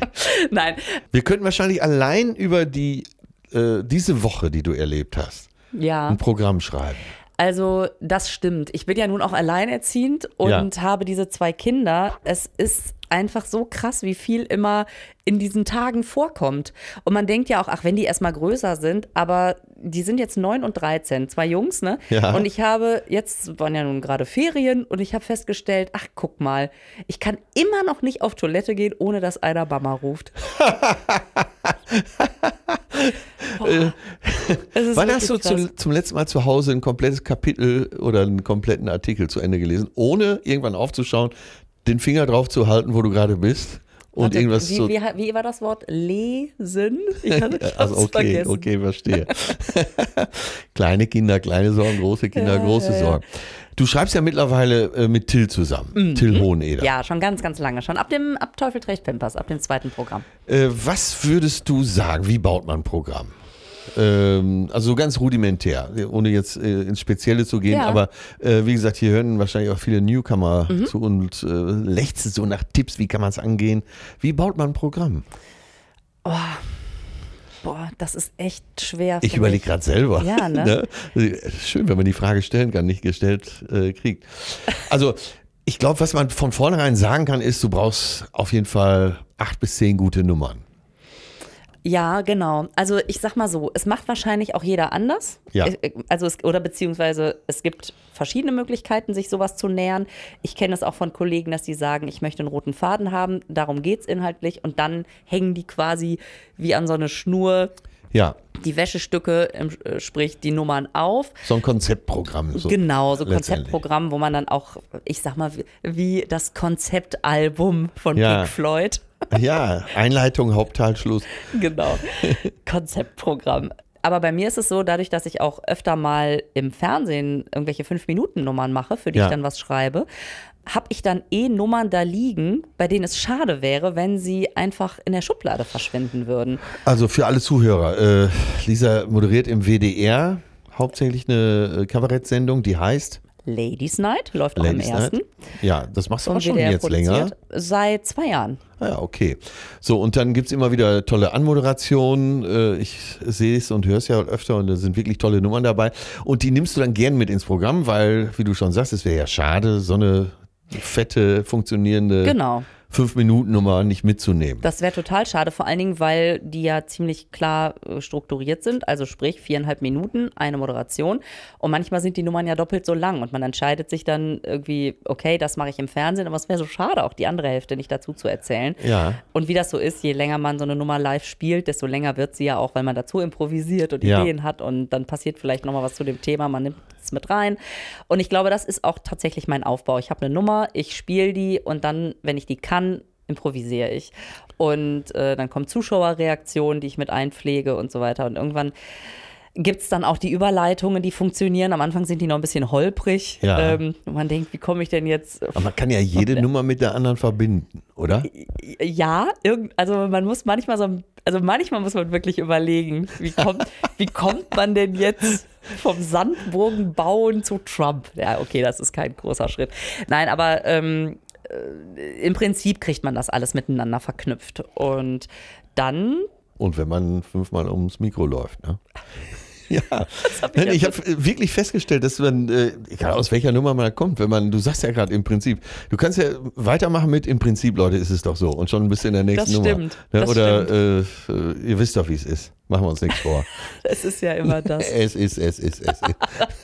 B: nein,
A: Wir könnten wahrscheinlich allein über die, äh, diese Woche, die du erlebt hast,
B: ja.
A: ein Programm schreiben.
B: Also, das stimmt. Ich bin ja nun auch alleinerziehend und habe diese zwei Kinder. Es ist einfach so krass, wie viel immer in diesen Tagen vorkommt. Und man denkt ja auch, ach, wenn die erstmal größer sind, aber die sind jetzt 9 und 13, zwei Jungs, ne?
A: Ja.
B: Und ich habe, jetzt waren ja nun gerade Ferien und ich habe festgestellt, ach, guck mal, ich kann immer noch nicht auf Toilette gehen, ohne dass einer Mama ruft. Ist
A: Wann hast du
B: krass.
A: zu, zum letzten Mal zu Hause ein komplettes Kapitel oder einen kompletten Artikel zu Ende gelesen, ohne irgendwann aufzuschauen, den Finger drauf zu halten, wo du gerade bist und
B: Warte,
A: irgendwas
B: wie,
A: zu.
B: wie, wie war das Wort? Lesen? Ich hatte
A: also okay,
B: vergessen.
A: okay, verstehe. kleine Kinder, kleine Sorgen, große Kinder,
B: Ja,
A: große
B: ja, ja.
A: Sorgen. Du schreibst ja mittlerweile äh, mit Till zusammen, Till Hoheneder.
B: Mhm. Ja, schon ganz, ganz lange. Schon ab dem ab Teufel trägt Pampers, ab dem zweiten Programm.
A: Äh, was würdest du sagen, wie baut man ein Programm? Ähm, also so ganz rudimentär, ohne jetzt äh, ins Spezielle zu gehen.
B: Ja.
A: Aber äh, wie gesagt, hier hören wahrscheinlich auch viele Newcomer
B: Mhm.
A: zu und äh, lechzen so nach Tipps, wie kann man es angehen. Wie baut man ein Programm?
B: Boah, das ist echt schwer.
A: Ich überlege gerade selber.
B: Ja, ne?
A: Schön, wenn man die Frage stellen kann, nicht gestellt äh, kriegt. Also, ich glaube, was man von vornherein sagen kann, ist, du brauchst auf jeden Fall acht bis zehn gute Nummern.
B: Ja, genau. Also ich sag mal so, es macht wahrscheinlich auch jeder anders.
A: Ja.
B: Ich- Also es, oder beziehungsweise es gibt verschiedene Möglichkeiten, sich sowas zu nähern. Ich kenne es auch von Kollegen, dass die sagen, ich möchte einen roten Faden haben, darum geht's inhaltlich und dann hängen die quasi wie an so eine Schnur
A: Ja,
B: die Wäschestücke, äh, sprich die Nummern auf.
A: so ein Konzeptprogramm. So
B: genau, so
A: letztendlich.
B: Konzeptprogramm, wo man dann auch, ich sag mal, wie, wie das Konzeptalbum von
A: Ja.
B: Pink Floyd.
A: Ja, Einleitung, Hauptteil, Schluss.
B: Genau. Konzeptprogramm. Aber bei mir ist es so, dadurch, dass ich auch öfter mal im Fernsehen irgendwelche Fünf-Minuten-Nummern mache, für die
A: Ja.
B: ich dann was schreibe, habe ich dann eh Nummern da liegen, bei denen es schade wäre, wenn sie einfach in der Schublade verschwinden würden.
A: Also für alle Zuhörer, äh, Lisa moderiert im WDR hauptsächlich eine äh, Kabarettsendung, die heißt
B: Ladies Night läuft auch
A: Ladies
B: am ersten.
A: Night. Ja, das machst du auch schon jetzt länger.
B: Seit zwei Jahren.
A: Ah Ja, okay. So, und dann gibt's immer wieder tolle Anmoderationen. Äh, Ich sehe es und höre es ja öfter und da sind wirklich tolle Nummern dabei. Und die nimmst du dann gern mit ins Programm, weil, wie du schon sagst, es wäre ja schade, so eine fette, funktionierende
B: Genau.
A: Fünf-Minuten-Nummer nicht mitzunehmen.
B: Das wäre total schade, vor allen Dingen, weil die ja ziemlich klar äh, strukturiert sind. Also sprich viereinhalb Minuten, eine Moderation. Und manchmal sind die Nummern ja doppelt so lang und man entscheidet sich dann irgendwie, okay, das mache ich im Fernsehen, aber es wäre so schade, auch die andere Hälfte nicht dazu zu erzählen.
A: Ja.
B: Und wie das so ist, je länger man so eine Nummer live spielt, desto länger wird sie ja auch, weil man dazu improvisiert und
A: Ja.
B: Ideen hat und dann passiert vielleicht nochmal was zu dem Thema, man nimmt es mit rein. Und ich glaube, das ist auch tatsächlich mein Aufbau. Ich habe eine Nummer, ich spiele die und dann, wenn ich die kann, improvisiere ich. Und äh, dann kommt Zuschauerreaktionen, die ich mit einpflege und so weiter. Und irgendwann gibt es dann auch die Überleitungen, die funktionieren. Am Anfang sind die noch ein bisschen holprig.
A: Ja.
B: Ähm, man denkt, wie komme ich denn jetzt
A: Aber man kann ja jede Nummer mit der anderen verbinden, oder?
B: ja, also man muss manchmal so, also manchmal muss man wirklich überlegen, wie kommt, wie kommt man denn jetzt vom Sandburgen bauen zu Trump? Ja, okay, das ist kein großer Schritt. Nein, aber ähm, äh, im Prinzip kriegt man das alles miteinander verknüpft. Und dann
A: Und wenn man fünfmal ums Mikro läuft, ne? Ja,
B: ich
A: ich habe wirklich festgestellt, dass man, äh, egal aus welcher Nummer man kommt, wenn man, du sagst ja gerade im Prinzip, du kannst ja weitermachen mit im Prinzip, Leute, ist es doch so und schon bist du in der nächsten
B: Das
A: Nummer.
B: stimmt,
A: Ne?
B: das
A: Oder Äh, äh, ihr wisst doch, wie es ist. Machen wir uns nichts vor.
B: es ist ja immer das.
A: es ist, es ist, es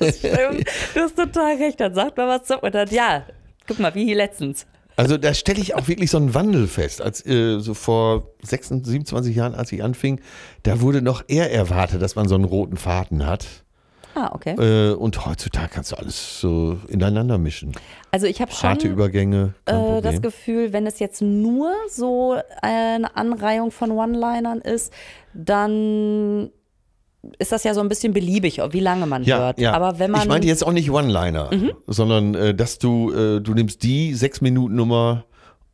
A: ist.
B: Stimmt, du hast total recht. Dann sagt man was zu und dann, ja, guck mal, wie hier letztens.
A: Also da stelle ich auch wirklich so einen Wandel fest. Als äh, so vor 26, 27 Jahren, als ich anfing, da wurde noch eher erwartet, dass man so einen roten Faden hat.
B: Ah, okay.
A: Äh, und heutzutage kannst du alles so ineinander mischen.
B: Also ich habe schon
A: Harte Übergänge.
B: Äh, das. Gefühl, wenn es jetzt nur so eine Anreihung von One-Linern ist, dann ist das ja so ein bisschen beliebig, wie lange man
A: Ja,
B: hört.
A: ja.
B: Aber wenn man Mhm.
A: ich meinte jetzt auch nicht One-Liner, sondern äh, dass du, äh, du nimmst die sechs Minuten Nummer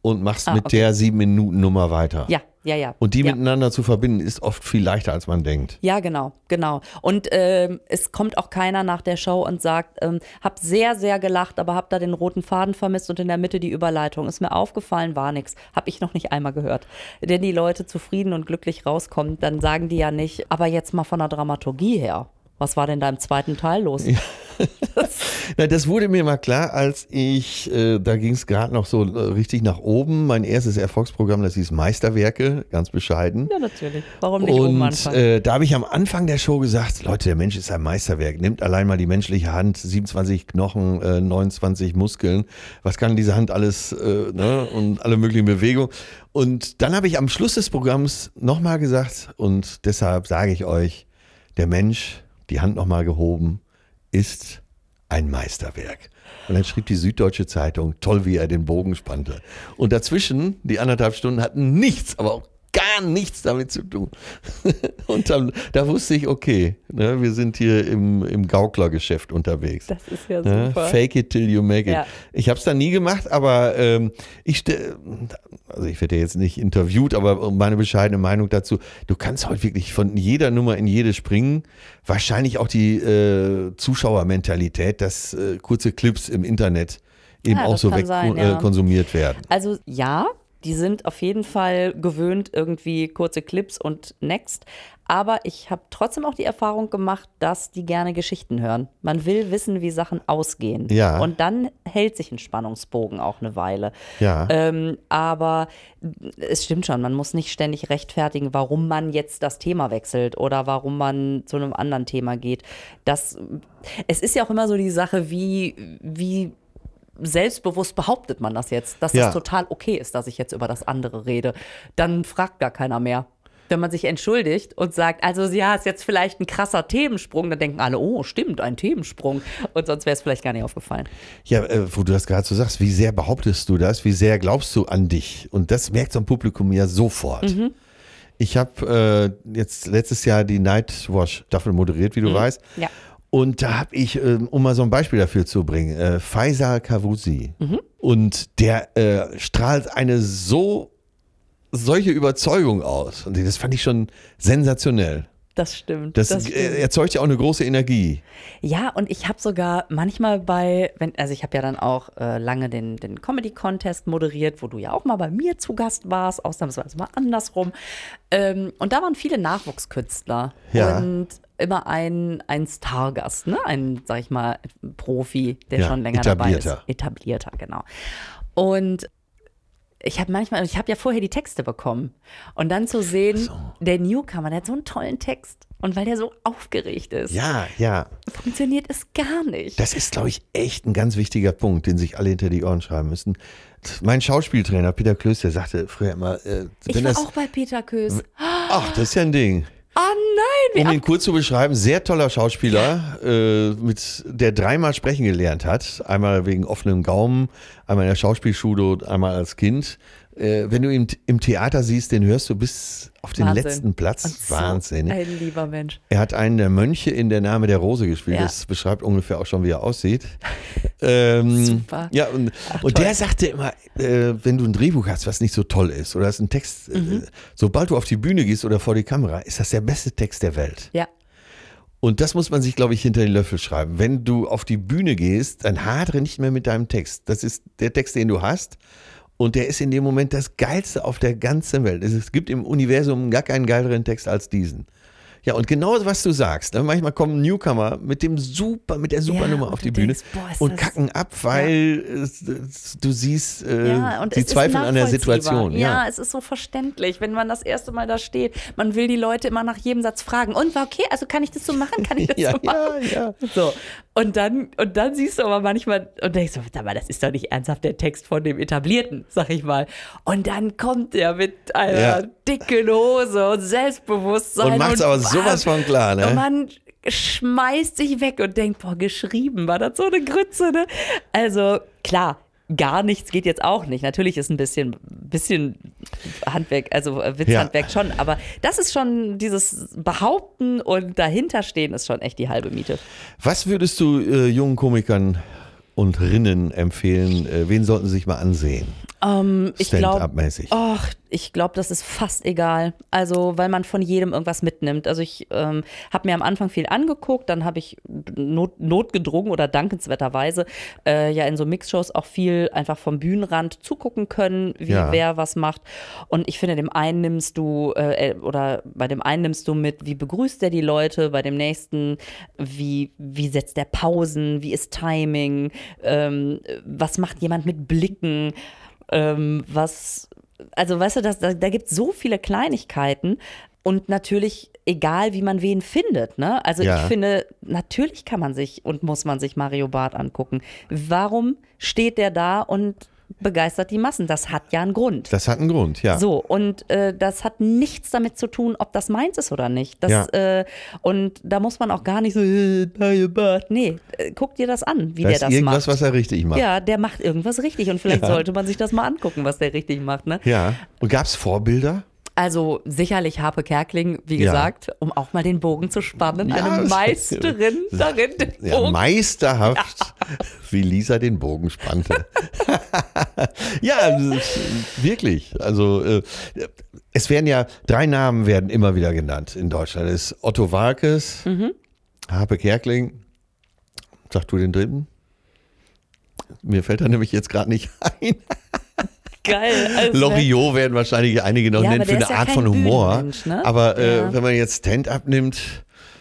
A: und machst
B: Ah,
A: mit
B: okay.
A: der sieben Minuten Nummer weiter.
B: ja, ja, ja.
A: Und die
B: ja.
A: miteinander zu verbinden, ist oft viel leichter, als man denkt.
B: Ja, genau, genau. Und ähm, es kommt auch keiner nach der Show und sagt, ähm, hab sehr, sehr gelacht, aber hab da den roten Faden vermisst und in der Mitte die Überleitung. Ist mir aufgefallen, war nix. Hab ich noch nicht einmal gehört. Wenn die Leute zufrieden und glücklich rauskommen, dann sagen die ja nicht, aber jetzt mal von der Dramaturgie her. Was war denn da im zweiten Teil los?
A: Na, das wurde mir mal klar, als ich, äh, da ging es gerade noch so äh, richtig nach oben. Mein erstes Erfolgsprogramm, das hieß Meisterwerke, ganz bescheiden.
B: Ja, natürlich. Warum nicht oben
A: Und
B: anfangen?
A: äh, da habe ich am Anfang der Show gesagt, Leute, der Mensch ist ein Meisterwerk. Nimmt allein mal die menschliche Hand, 27 Knochen, äh, 29 Muskeln. Was kann diese Hand alles äh, ne? und alle möglichen Bewegungen. Und dann habe ich am Schluss des Programms nochmal gesagt, und deshalb sage ich euch, der Mensch, die Hand nochmal gehoben, ist ein Meisterwerk. Und dann schrieb die Süddeutsche Zeitung, toll, wie er den Bogen spannte. Und dazwischen, die anderthalb Stunden hatten nichts, aber auch gar nichts damit zu tun. Und dann, da wusste ich, okay, ne, wir sind hier im, im Gauklergeschäft unterwegs.
B: Das ist ja
A: Ne?
B: super.
A: Fake it till you make it.
B: Ja.
A: Ich habe es dann nie gemacht, aber ähm, ich, also ich werde ja jetzt nicht interviewt, aber meine bescheidene Meinung dazu, du kannst heute wirklich von jeder Nummer in jede springen. Wahrscheinlich auch die äh, Zuschauermentalität, dass äh, kurze Clips im Internet eben
B: Ja,
A: auch so weg
B: sein,
A: äh,
B: ja.
A: konsumiert werden.
B: Also ja, die sind auf jeden Fall gewöhnt, irgendwie kurze Clips und Next. Aber ich habe trotzdem auch die Erfahrung gemacht, dass die gerne Geschichten hören. Man will wissen, wie Sachen ausgehen.
A: Ja.
B: Und dann hält sich ein Spannungsbogen auch eine Weile.
A: Ja.
B: Ähm, aber es stimmt schon, man muss nicht ständig rechtfertigen, warum man jetzt das Thema wechselt oder warum man zu einem anderen Thema geht. Das, es ist ja auch immer so die Sache, wie, wie selbstbewusst behauptet man das jetzt, dass
A: Ja.
B: das total okay ist, dass ich jetzt über das andere rede. Dann fragt gar keiner mehr. Wenn man sich entschuldigt und sagt, also ja, ist jetzt vielleicht ein krasser Themensprung, dann denken alle, oh, stimmt, ein Themensprung. Und sonst wäre es vielleicht gar nicht aufgefallen.
A: Ja, äh, wo du das gerade so sagst, wie sehr behauptest du das? Wie sehr glaubst du an dich? Und das merkt so ein Publikum ja sofort.
B: Mhm.
A: Ich habe äh, jetzt letztes Jahr die Nightwash-Staffel moderiert, wie du weißt.
B: Ja.
A: Und da habe ich, ähm, um mal so ein Beispiel dafür zu bringen, äh, Faisal Kavusi.
B: Mhm.
A: Und der äh, strahlt eine so solche Überzeugung aus. Und das fand ich schon sensationell.
B: Das stimmt.
A: Das,
B: das stimmt.
A: äh, erzeugt ja auch eine große Energie.
B: Ja, und ich habe sogar manchmal bei, wenn, also ich habe ja dann auch äh, lange den, den Comedy-Contest moderiert, wo du ja auch mal bei mir zu Gast warst, ausnahmsweise mal andersrum. Ähm, und da waren viele Nachwuchskünstler
A: Ja.
B: und immer ein, ein Stargast, ne? Ein, sag ich mal, Profi, der
A: Ja,
B: schon länger dabei ist.
A: etablierter.
B: Etablierter, genau. Und ich habe manchmal, ich habe ja vorher die Texte bekommen. Und dann zu sehen, der Newcomer, der hat so einen tollen Text. Und weil der so aufgeregt ist,
A: Ja, ja.
B: funktioniert es gar nicht.
A: Das ist, glaube ich, echt ein ganz wichtiger Punkt, den sich alle hinter die Ohren schreiben müssen. Mein Schauspieltrainer Peter Klöß, der sagte früher immer, äh,
B: ich war
A: das,
B: auch bei Peter Kös.
A: ach, das ist ja ein Ding.
B: Oh nein,
A: Um ihn kurz zu beschreiben, sehr toller Schauspieler, äh, mit, der dreimal sprechen gelernt hat. Einmal wegen offenem Gaumen, einmal in der Schauspielschule und einmal als Kind. Äh, wenn du ihn im Theater siehst, den hörst du bis auf den
B: Wahnsinn.
A: letzten Platz.
B: Und so
A: Wahnsinn.
B: Ein lieber Mensch.
A: Er hat einen der Mönche in der Name der Rose gespielt.
B: Ja.
A: Das beschreibt ungefähr auch schon, wie er aussieht. ähm,
B: Super.
A: Ja, und, und
B: toll.
A: der sagte immer, äh, wenn du ein Drehbuch hast, was nicht so toll ist, oder hast einen Text,
B: Mhm.
A: äh, sobald du auf die Bühne gehst oder vor die Kamera, ist das der beste Text der Welt.
B: Ja,
A: Und das muss man sich, glaube ich, hinter den Löffel schreiben. Wenn du auf die Bühne gehst, dann hadere nicht mehr mit deinem Text. Das ist der Text, den du hast. Und der ist in dem Moment das Geilste auf der ganzen Welt. Es gibt im Universum gar keinen geileren Text als diesen. Ja, und genau was du sagst. Ne? Manchmal kommen Newcomer mit dem super, mit der super
B: Ja,
A: auf die Bühne
B: denkst, boah,
A: und kacken ab, weil es, es, du siehst, äh,
B: ja,
A: sie zweifeln an der. Situation.
B: Ja.
A: Ja.
B: es ist so verständlich, wenn man das erste Mal da steht. Man will die Leute immer nach jedem Satz fragen. Und war okay, also kann ich das so machen? Kann ich das
A: Ja,
B: so machen?
A: ja, ja.
B: So. Und dann, und dann siehst du aber manchmal und denkst so, sag mal, das ist doch nicht ernsthaft der Text von dem Etablierten, sag ich mal. Und dann kommt er mit einer
A: Ja.
B: dicken Hose und Selbstbewusstsein.
A: Und macht's aber sowas von klar, ne?
B: Und man schmeißt sich weg und denkt, boah, geschrieben, war das so eine Grütze, ne? Also, klar. Gar nichts geht jetzt auch nicht. Natürlich ist ein bisschen, bisschen Handwerk, also äh, Witzhandwerk schon, aber das ist schon dieses Behaupten und dahinterstehen ist schon echt die halbe Miete.
A: Was würdest du äh, jungen Komikern und Rinnen empfehlen? Äh, wen sollten sie sich mal ansehen?
B: Ähm, ich glaube, ach, ich glaube, das ist fast egal. Also, weil man von jedem irgendwas mitnimmt. Also ich ähm, habe mir am Anfang viel angeguckt, dann habe ich not, notgedrungen oder dankenswerterweise äh, ja in so Mixshows auch viel einfach vom Bühnenrand zugucken können, wie
A: Ja.
B: wer was macht. Und ich finde, dem einen nimmst du äh, oder bei dem einen nimmst du mit, wie begrüßt er die Leute, bei dem nächsten, wie, wie setzt der Pausen, wie ist Timing, ähm, was macht jemand mit Blicken, ähm, was, also weißt du, das, da, da gibt es so viele Kleinigkeiten und natürlich egal, wie man wen findet. Ne? Also
A: Ja.
B: ich finde, natürlich kann man sich und muss man sich Mario Barth angucken. Warum steht der da und begeistert die Massen? Das hat ja einen Grund.
A: Das hat einen Grund, ja.
B: So, und äh, das hat nichts damit zu tun, ob das meins ist oder nicht. Das,
A: Ja.
B: äh, und da muss man auch gar nicht so, äh. Nee, äh, guck dir das an, wie
A: da
B: der das
A: irgendwas,
B: macht.
A: was er richtig macht.
B: Ja, der macht irgendwas richtig und vielleicht
A: Ja.
B: sollte man sich das mal angucken, was der richtig macht. Ne?
A: Ja. Und gab es Vorbilder?
B: Also sicherlich Harpe Kerkling, wie
A: Ja.
B: gesagt, um auch mal den Bogen zu spannen.
A: Ja,
B: eine Meisterin darin, den
A: Ja,
B: Bogen.
A: meisterhaft, wie Lisa den Bogen spannte. ja, wirklich. Also äh, es werden ja drei Namen werden immer wieder genannt in Deutschland. Das ist Otto Walkes,
B: Mhm.
A: Harpe Kerkling. Sag du den dritten? Mir fällt da nämlich jetzt gerade nicht ein.
B: Geil. Also,
A: Loriot werden wahrscheinlich einige noch
B: Ja,
A: nennen für eine
B: ja
A: Art von Humor.
B: Ne?
A: Aber äh, wenn man jetzt Stand-up nimmt,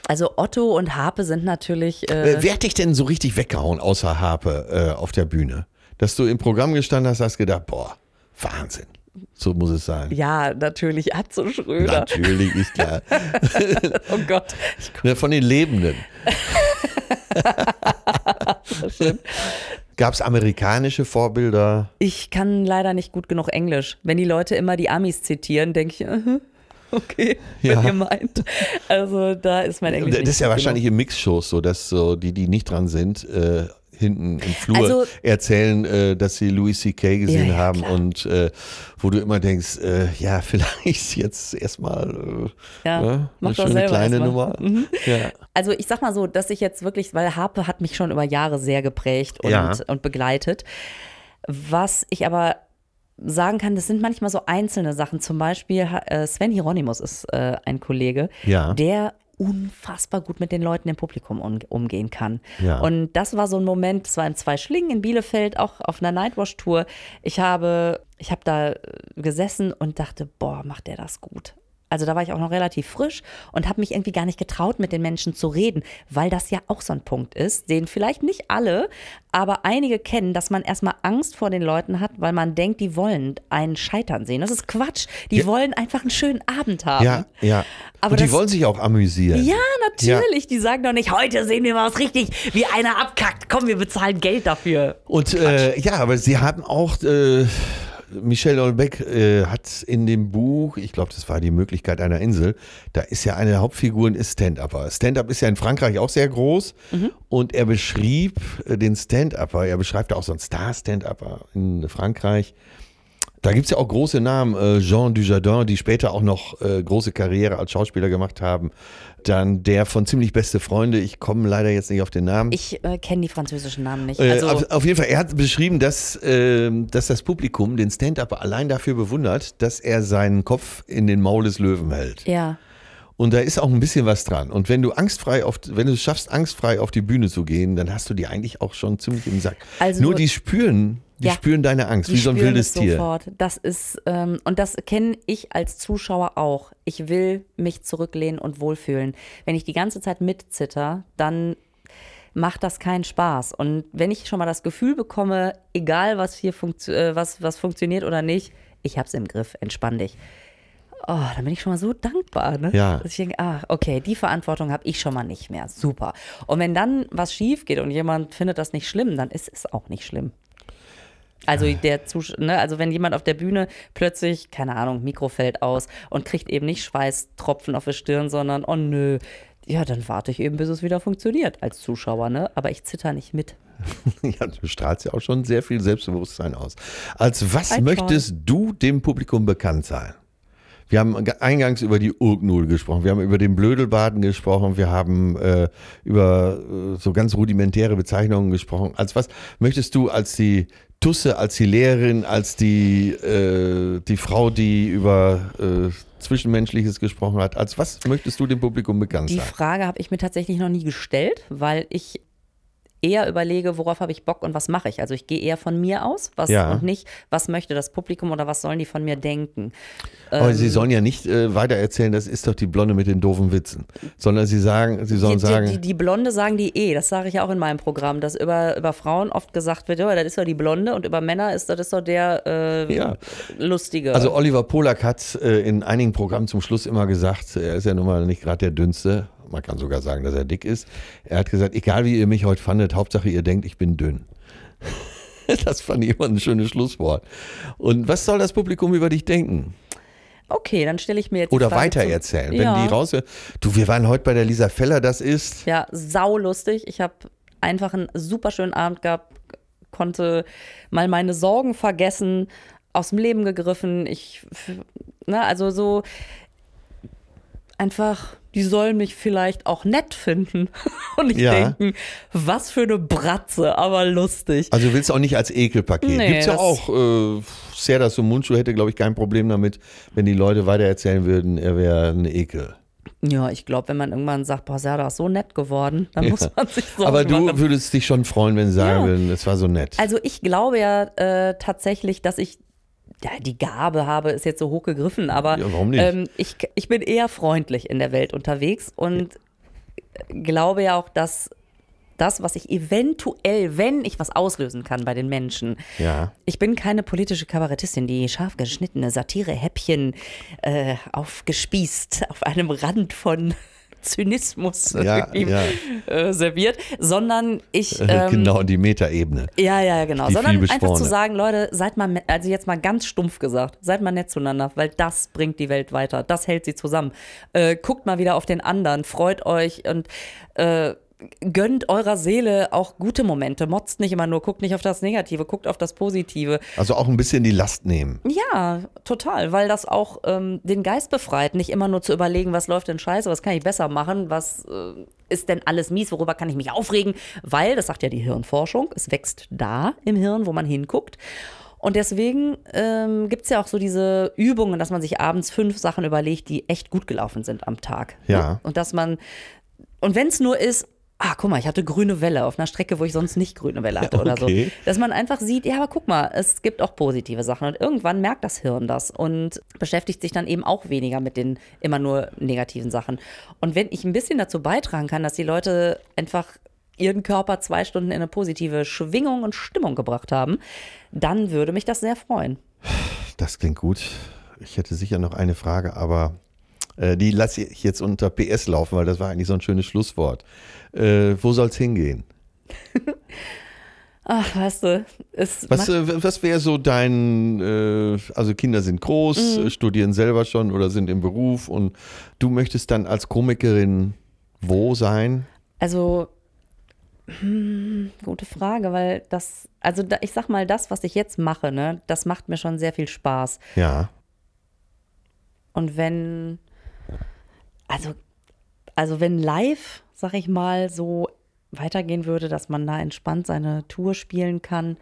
B: Also Otto und Harpe sind natürlich.
A: Äh,
B: Äh,
A: Wer hat dich denn so richtig weggehauen außer Harpe äh, auf der Bühne? Dass du im Programm gestanden hast, hast gedacht, boah, Wahnsinn. So muss es sein.
B: ja, natürlich Atze Schröder.
A: Natürlich, ist klar.
B: Oh Gott.
A: Von den Lebenden. Gab es amerikanische Vorbilder?
B: Ich kann leider nicht gut genug Englisch. Wenn die Leute immer die Amis zitieren, denke ich, äh, okay,
A: Ja.
B: wenn ihr meint. Also da ist mein Englisch
A: Das ist ja wahrscheinlich in Mixshows so, dass so die, die nicht dran sind, äh, hinten im Flur
B: Also-
A: erzählen, äh, dass sie Louis C.K. gesehen
B: Ja, ja,
A: haben
B: klar.
A: und äh, wo du immer denkst, äh, ja, vielleicht jetzt erstmal äh,
B: Ja,
A: ne,
B: mach
A: eine schöne kleine
B: erstmal. Mhm.
A: Nummer. Ja.
B: Also ich sag mal so, dass ich jetzt wirklich, weil Harpe hat mich schon über Jahre sehr geprägt und,
A: Ja.
B: und begleitet. Was ich aber sagen kann, das sind manchmal so einzelne Sachen. Zum Beispiel äh, Sven Hieronymus ist äh, ein Kollege,
A: Ja.
B: der unfassbar gut mit den Leuten im Publikum um, umgehen kann.
A: Ja.
B: Und das war so ein Moment, das war in zwei Schlingen in Bielefeld, auch auf einer Nightwash-Tour. Ich habe, ich habe da äh, gesessen und dachte, boah, macht der das gut. Also da war ich auch noch relativ frisch und habe mich irgendwie gar nicht getraut, mit den Menschen zu reden, weil das ja auch so ein Punkt ist, den vielleicht nicht alle, aber einige kennen, dass man erstmal Angst vor den Leuten hat, weil man denkt, die wollen einen scheitern sehen. Das ist Quatsch. Die
A: Ja.
B: wollen einfach einen schönen Abend haben.
A: Ja, ja.
B: Aber
A: und die
B: das-
A: wollen sich auch amüsieren.
B: Ja, natürlich. Die sagen doch nicht, heute sehen wir mal was richtig, wie einer abkackt. Komm, wir bezahlen Geld dafür.
A: Und äh, ja, aber sie haben auch, äh, Michel Olbeck äh, hat in dem Buch, ich glaube, das war die Möglichkeit einer Insel, da ist ja eine der Hauptfiguren ist Stand-Upper. Stand-Up ist ja in Frankreich auch sehr groß und er beschrieb äh, den Stand-Upper, er beschreibt auch so einen Star-Stand-Upper in Frankreich. Da gibt es ja auch große Namen, äh, Jean Dujardin, die später auch noch äh, große Karriere als Schauspieler gemacht haben. Dann der von ziemlich beste Freunde, ich komme leider jetzt nicht auf den Namen.
B: Ich äh, kenne die französischen Namen nicht.
A: Äh,
B: Also,
A: auf, auf jeden Fall, er hat beschrieben, dass, ähm, dass das Publikum den Stand-Up allein dafür bewundert, dass er seinen Kopf in den Maul des Löwen hält.
B: ja.
A: Und da ist auch ein bisschen was dran. Und wenn du angstfrei auf, wenn du es schaffst, angstfrei auf die Bühne zu gehen, dann hast du die eigentlich auch schon ziemlich im Sack.
B: Also-
A: Nur die spüren, die
B: Ja.
A: spüren deine Angst,
B: Die
A: wie so ein wildes
B: es
A: Tier.
B: Sofort. Das ist, ähm, und das kenne ich als Zuschauer auch. Ich will mich zurücklehnen und wohlfühlen. Wenn ich die ganze Zeit mitzitter, dann macht das keinen Spaß. Und wenn ich schon mal das Gefühl bekomme, egal was hier funktio äh, was, was funktioniert oder nicht, ich hab's im Griff, entspann dich. Oh, dann bin ich schon mal so dankbar, ne?
A: Ja.
B: Dass ich denke, ah, okay, die Verantwortung habe ich schon mal nicht mehr. Super. Und wenn dann was schief geht und jemand findet das nicht schlimm, dann ist es auch nicht schlimm. Also der Zus ne, also wenn jemand auf der Bühne plötzlich, keine Ahnung, Mikro fällt aus und kriegt eben nicht Schweißtropfen auf der Stirn, sondern oh nö, ja, dann warte ich eben, bis es wieder funktioniert als Zuschauer, ne? Aber ich zitter nicht mit.
A: Ja, du strahlst ja auch schon sehr viel Selbstbewusstsein aus. Als was
B: Ein
A: möchtest du dem Publikum bekannt sein? Wir haben eingangs über die Urknul gesprochen, wir haben über den Blödelbaden gesprochen, wir haben äh, über äh, so ganz rudimentäre Bezeichnungen gesprochen. Als was möchtest du als die Tusse, als die Lehrerin, als die, äh, die Frau, die über äh, Zwischenmenschliches gesprochen hat, als was möchtest du dem Publikum bekannt
B: Die
A: sein?
B: Frage habe ich mir tatsächlich noch nie gestellt, weil ich eher überlege, worauf habe ich Bock und was mache ich. Also ich gehe eher von mir aus was,
A: Ja.
B: und nicht, was möchte das Publikum oder was sollen die von mir denken.
A: Aber sie sollen ja nicht äh, weiter erzählen, das ist doch die Blonde mit den doofen Witzen, sondern sie sagen, sie sollen
B: die,
A: sagen,
B: die, die, die Blonde sagen die eh, das sage ich ja auch in meinem Programm, dass über, über Frauen oft gesagt wird, ja, das ist doch die Blonde und über Männer ist das ist doch der äh,
A: Ja.
B: Lustige.
A: also Oliver Polak hat äh, in einigen Programmen zum Schluss immer gesagt, er ist ja nun mal nicht gerade der dünnste, man kann sogar sagen, dass er dick ist. Er hat gesagt, egal wie ihr mich heute fandet, Hauptsache ihr denkt, ich bin dünn. Das fand ich immer ein schönes Schlusswort. Und was soll das Publikum über dich denken?
B: okay, dann stelle ich mir jetzt
A: Oder weitererzählen?
B: zum-
A: Wenn
B: ja.
A: die raus. Du, wir waren heute bei der Lisa Feller, das ist.
B: Ja, sau lustig. Ich habe einfach einen super schönen Abend gehabt, konnte mal meine Sorgen vergessen, aus dem Leben gegriffen. Ich Ne? Also so einfach, die sollen mich vielleicht auch nett finden und nicht
A: Ja.
B: denken, was für eine Bratze, aber lustig.
A: Also du willst auch nicht als Ekelpaket.
B: Nee,
A: Gibt's ja auch. Äh, Serdas und Mundschuh hätte, glaube ich, kein Problem damit, wenn die Leute weitererzählen würden, er wäre ein Ekel.
B: Ja, ich glaube, wenn man irgendwann sagt, boah, Serda ist so nett geworden, dann muss man sich so
A: Aber du
B: machen.
A: würdest dich schon freuen, wenn sie sagen
B: Ja.
A: würden, es war so nett.
B: Also ich glaube ja äh, tatsächlich, dass ich ja, die Gabe habe, ist jetzt so hoch gegriffen, aber
A: Ja?
B: Ähm, ich, ich bin eher freundlich in der Welt unterwegs und glaube ja auch, dass das, was ich eventuell, wenn ich was auslösen kann bei den Menschen,
A: ja.
B: ich bin keine politische Kabarettistin, die scharf geschnittene Satire-Häppchen äh, aufgespießt auf einem Rand von Zynismus
A: Ja,
B: irgendwie,
A: ja.
B: Äh, serviert, sondern ich
A: Äh,
B: ähm,
A: genau, die Metaebene.
B: ja, ja, genau.
A: Die
B: Sondern einfach zu sagen, Leute, seid mal, also jetzt mal ganz stumpf gesagt, seid mal nett zueinander, weil das bringt die Welt weiter. Das hält sie zusammen. Äh, guckt mal wieder auf den anderen, freut euch und äh, gönnt eurer Seele auch gute Momente. Motzt nicht immer nur, guckt nicht auf das Negative, guckt auf das Positive.
A: Also auch ein bisschen die Last nehmen.
B: Ja, total, weil das auch ähm, den Geist befreit, nicht immer nur zu überlegen, was läuft denn scheiße, was kann ich besser machen, was äh, ist denn alles mies, worüber kann ich mich aufregen, weil, das sagt ja die Hirnforschung, es wächst da im Hirn, wo man hinguckt. Und deswegen ähm, gibt es ja auch so diese Übungen, dass man sich abends fünf Sachen überlegt, die echt gut gelaufen sind am Tag.
A: Ja.
B: Und dass man, und wenn es nur ist, ah, guck mal, ich hatte grüne Welle auf einer Strecke, wo ich sonst nicht grüne Welle hatte oder so.
A: okay.
B: Dass man einfach sieht, ja, aber guck mal, es gibt auch positive Sachen. Und irgendwann merkt das Hirn das und beschäftigt sich dann eben auch weniger mit den immer nur negativen Sachen. Und wenn ich ein bisschen dazu beitragen kann, dass die Leute einfach ihren Körper zwei Stunden in eine positive Schwingung und Stimmung gebracht haben, dann würde mich das sehr freuen.
A: Das klingt gut. Ich hätte sicher noch eine Frage, aber die lasse ich jetzt unter PS laufen, weil das war eigentlich so ein schönes Schlusswort. Äh, wo soll es hingehen?
B: Ach, weißt du, es
A: Was, äh, was wäre so dein, äh, also Kinder sind groß,
B: Mhm.
A: äh, studieren selber schon oder sind im Beruf und du möchtest dann als Komikerin wo sein?
B: Also, hm, gute Frage, weil das, also da, ich sag mal, das, was ich jetzt mache, ne, das macht mir schon sehr viel Spaß.
A: Ja.
B: Und wenn, also, also wenn live, sag ich mal, so weitergehen würde, dass man da entspannt seine Tour spielen kann.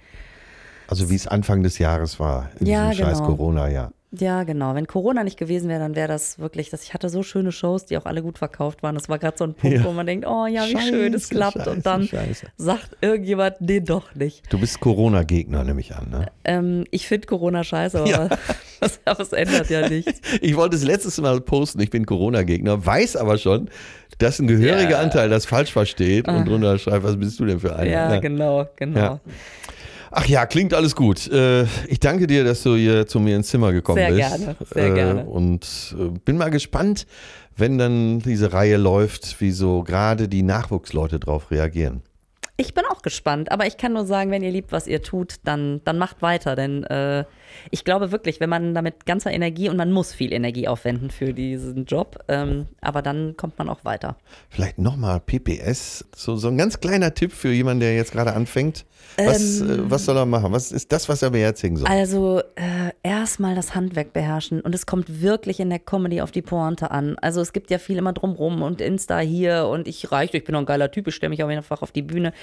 A: Also wie es Anfang des Jahres war, in
B: Ja,
A: diesem scheiß
B: genau.
A: Corona-Jahr.
B: Ja, genau. Wenn Corona nicht gewesen wäre, dann wäre das wirklich, dass ich hatte so schöne Shows, die auch alle gut verkauft waren. Das war gerade so ein Punkt,
A: Ja.
B: wo man denkt, oh ja, wie
A: Scheiße,
B: schön, es klappt.
A: scheiße,
B: und dann
A: scheiße.
B: sagt irgendjemand, nee, doch nicht.
A: Du bist Corona-Gegner, nehme ich an, ne?
B: Ähm, ich finde Corona scheiße, aber, das, aber es ändert ja nichts.
A: Ich wollte es letztes Mal posten, ich bin Corona-Gegner, weiß aber schon, dass ein gehöriger
B: Ja. Ah.
A: Anteil das falsch versteht und drunter schreibt, was bist du denn für einer?
B: Ja, genau, genau.
A: Ja. Ach ja, klingt alles gut. Äh, Ich danke dir, dass du hier zu mir ins Zimmer gekommen
B: Sehr
A: bist.
B: gerne, sehr
A: Äh,
B: gerne.
A: Und äh, bin mal gespannt, wenn dann diese Reihe läuft, wie so gerade die Nachwuchsleute drauf reagieren.
B: Ich bin auch gespannt, aber ich kann nur sagen, wenn ihr liebt, was ihr tut, dann, dann macht weiter. Denn äh, ich glaube wirklich, wenn man damit ganzer Energie und man muss viel Energie aufwenden für diesen Job, ähm, aber dann kommt man auch weiter.
A: Vielleicht nochmal PPS, so, so ein ganz kleiner Tipp für jemanden, der jetzt gerade anfängt. Was,
B: Ähm.
A: äh, was soll er machen? Was ist das, was er beherzigen soll?
B: Also äh, erstmal das Handwerk beherrschen und es kommt wirklich in der Comedy auf die Pointe an. Also es gibt ja viel immer drumrum und Insta hier und ich reiche, ich bin noch ein geiler Typ, ich stelle mich auch einfach auf die Bühne.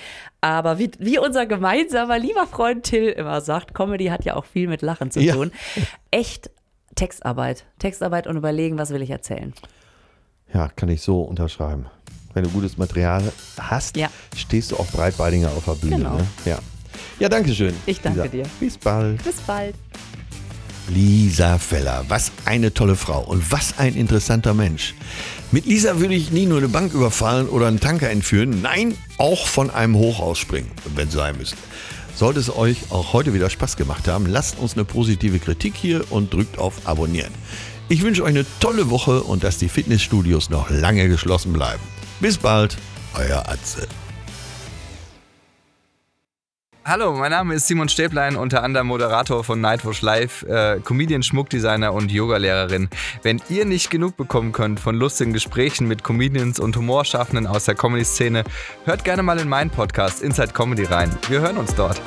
B: Aber wie, wie unser gemeinsamer lieber Freund Till immer sagt, Comedy hat ja auch viel mit Lachen zu
A: Ja.
B: tun. Echt Textarbeit. Textarbeit und überlegen, was will ich erzählen.
A: Ja, kann ich so unterschreiben. Wenn du gutes Material hast,
B: Ja.
A: stehst du auch breitbeidiger auf der Bühne.
B: Genau.
A: Ne? Ja. ja, danke schön.
B: Ich danke
A: Lisa.
B: dir.
A: Bis bald.
B: Bis bald.
A: Lisa Feller, was eine tolle Frau und was ein interessanter Mensch. Mit Lisa würde ich nie nur eine Bank überfallen oder einen Tanker entführen, nein, auch von einem Hochhaus springen, wenn es sein müsste. Sollte es euch auch heute wieder Spaß gemacht haben, lasst uns eine positive Kritik hier und drückt auf Abonnieren. Ich wünsche euch eine tolle Woche und dass die Fitnessstudios noch lange geschlossen bleiben. Bis bald, euer Atze.
C: Hallo, mein Name ist Simon Stäblein, unter anderem Moderator von Nightwatch Live, äh, Comedian, Schmuckdesigner und Yogalehrerin. Wenn ihr nicht genug bekommen könnt von lustigen Gesprächen mit Comedians und Humorschaffenden aus der Comedy-Szene, hört gerne mal in meinen Podcast Inside Comedy rein. Wir hören uns dort.